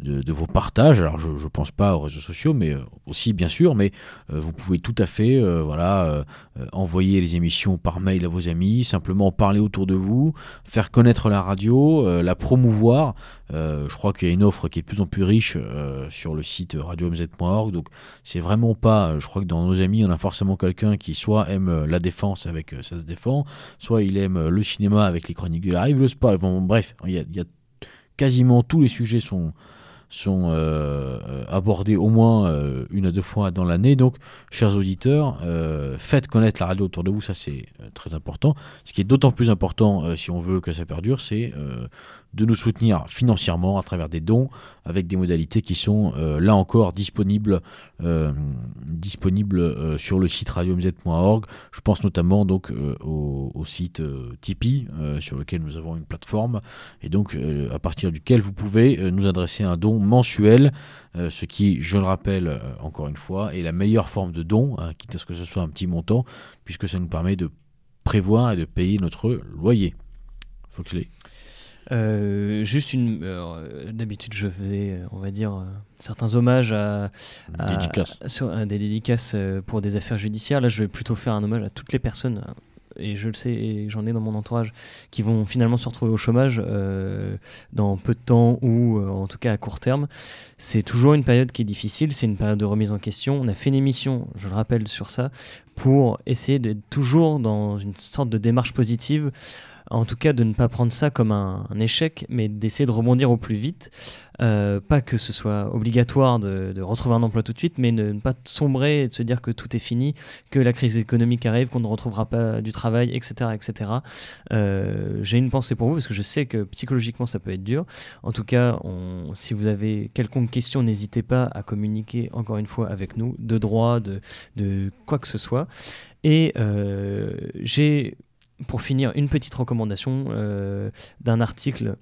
de, vos partages. Alors je ne pense pas aux réseaux sociaux, mais euh, aussi bien sûr, mais euh, vous pouvez tout à fait euh, voilà, envoyer les émissions par mail à vos amis, simplement parler autour de vous, faire connaître la radio, la promouvoir. je crois qu'il y a une offre qui est de plus en plus riche sur le site radiomz.org, donc c'est vraiment pas, je crois que dans nos amis, on a forcément quelqu'un qui soit aime la défense avec Ça se défend, soit il aime le cinéma avec les chroniques de la rive, le sport, bref, il y a quasiment tous les sujets sont, sont euh, euh, abordés au moins euh, une à deux fois dans l'année. Donc, chers auditeurs, faites connaître la radio autour de vous, ça c'est très important. Ce qui est d'autant plus important si on veut que ça perdure, c'est de nous soutenir financièrement à travers des dons avec des modalités qui sont euh, là encore disponibles, euh, disponibles euh, sur le site radiomz.org. Je pense notamment donc au, site Tipeee sur lequel nous avons une plateforme et donc à partir duquel vous pouvez nous adresser un don mensuel, ce qui, je le rappelle encore une fois, est la meilleure forme de don, hein, quitte à ce que ce soit un petit montant, puisque ça nous permet de prévoir et de payer notre loyer. Foxley. Euh, juste une. Euh, d'habitude, je faisais, on va dire, euh, certains hommages à, sur, des dédicaces pour des affaires judiciaires. Là, je vais plutôt faire un hommage à toutes les personnes, et je le sais, et j'en ai dans mon entourage, qui vont finalement se retrouver au chômage dans peu de temps ou en tout cas à court terme. C'est toujours une période qui est difficile, c'est une période de remise en question. On a fait une émission, je le rappelle, sur ça, pour essayer d'être toujours dans une sorte de démarche positive en tout cas de ne pas prendre ça comme un, échec, mais d'essayer de rebondir au plus vite. Euh, pas que ce soit obligatoire de, retrouver un emploi tout de suite, mais de ne pas sombrer et de se dire que tout est fini, que la crise économique arrive, qu'on ne retrouvera pas du travail, etc. etc. Euh, j'ai une pensée pour vous parce que je sais que psychologiquement ça peut être dur. En tout cas, si vous avez quelconque question, n'hésitez pas à communiquer encore une fois avec nous, de droit, de, de quoi que ce soit. Et euh, j'ai pour finir, une petite recommandation euh, d'un article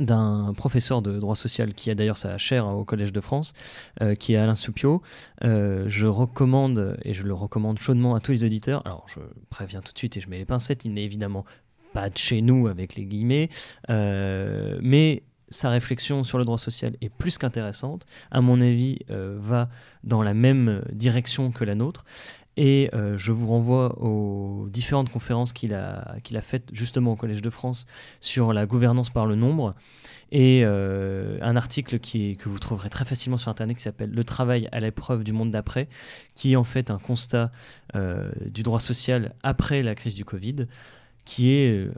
d'un professeur de droit social qui a d'ailleurs sa chaire au Collège de France, euh, qui est Alain Soupio. Euh, je recommande, et je le recommande chaudement à tous les auditeurs, alors je préviens tout de suite et je mets les pincettes, il n'est évidemment pas de chez nous avec les guillemets, mais sa réflexion sur le droit social est plus qu'intéressante, à mon avis va dans la même direction que la nôtre. Et euh, je vous renvoie aux différentes conférences qu'il a, a faites justement au Collège de France sur la gouvernance par le nombre. Et euh, un article qui que vous trouverez très facilement sur Internet qui s'appelle Le travail à l'épreuve du monde d'après, qui est en fait un constat euh, du droit social après la crise du Covid, qui est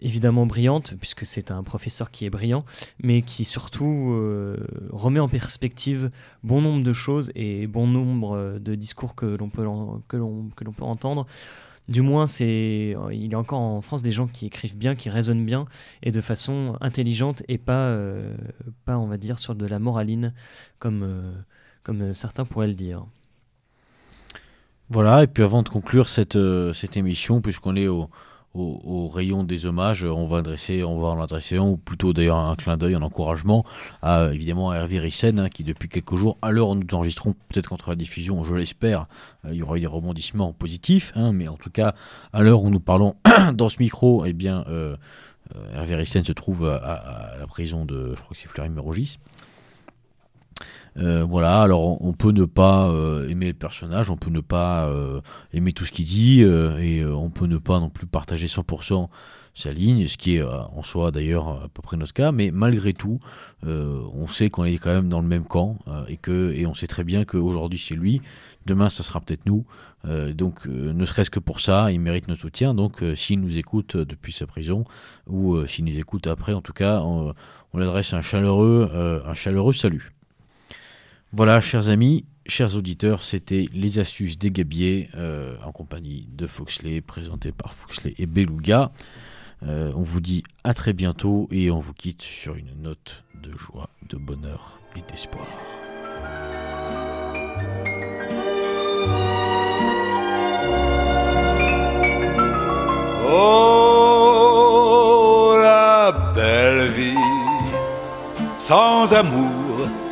évidemment brillante, puisque c'est un professeur qui est brillant, mais qui surtout euh, remet en perspective bon nombre de choses et bon nombre de discours que l'on peut, que l'on, que l'on peut entendre. Du moins, c'est, il y a encore en France des gens qui écrivent bien, qui raisonnent bien et de façon intelligente et pas, euh, pas on va dire, sur de la moraline, comme, euh, comme certains pourraient le dire. Voilà, et puis avant de conclure cette, cette émission, puisqu'on est au, au, rayon des hommages, on va adresser, on va en adresser un, ou plutôt d'ailleurs un clin d'œil, un encouragement à évidemment à Hervé Rissen, hein, qui depuis quelques jours, à l'heure où nous enregistrons, peut-être qu'entre la diffusion, je l'espère, euh, il y aura eu des rebondissements positifs, hein, mais en tout cas, à l'heure où nous parlons dans ce micro, eh bien, euh, euh, Hervé Rissen se trouve à, la prison de, je crois que c'est Fleury-Mérogis. Euh, voilà, alors on, peut ne pas euh, aimer le personnage, on peut ne pas euh, aimer tout ce qu'il dit, et on peut ne pas non plus partager 100% sa ligne, ce qui est en soi d'ailleurs à peu près notre cas, mais malgré tout, on sait qu'on est quand même dans le même camp, et, que, on sait très bien qu'aujourd'hui c'est lui, demain ça sera peut-être nous, donc ne serait-ce que pour ça, il mérite notre soutien, donc s'il nous écoute depuis sa prison, ou s'il nous écoute après, en tout cas, on, on lui adresse un un chaleureux salut. Voilà, chers amis, chers auditeurs, c'était les astuces des gabiers euh, en compagnie de Foxley, présenté par Foxley et Beluga. Euh, on vous dit à très bientôt et on vous quitte sur une note de joie, de bonheur et d'espoir. Oh, la belle vie, sans amour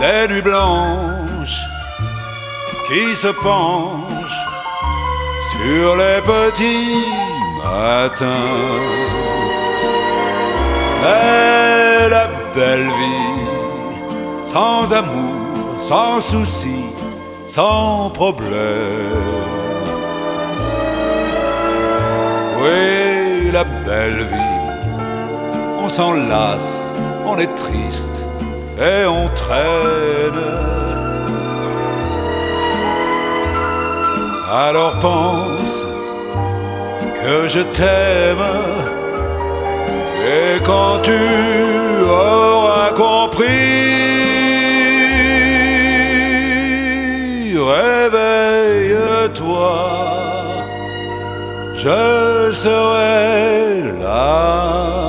Des nuits blanches qui se penchent sur les petits matins. Mais la belle vie, sans amour, sans souci, sans problème. Oui, la belle vie, on s'en lasse, on est triste et on traîne. Alors pense que je t'aime et quand tu auras compris, réveille-toi, je serai là.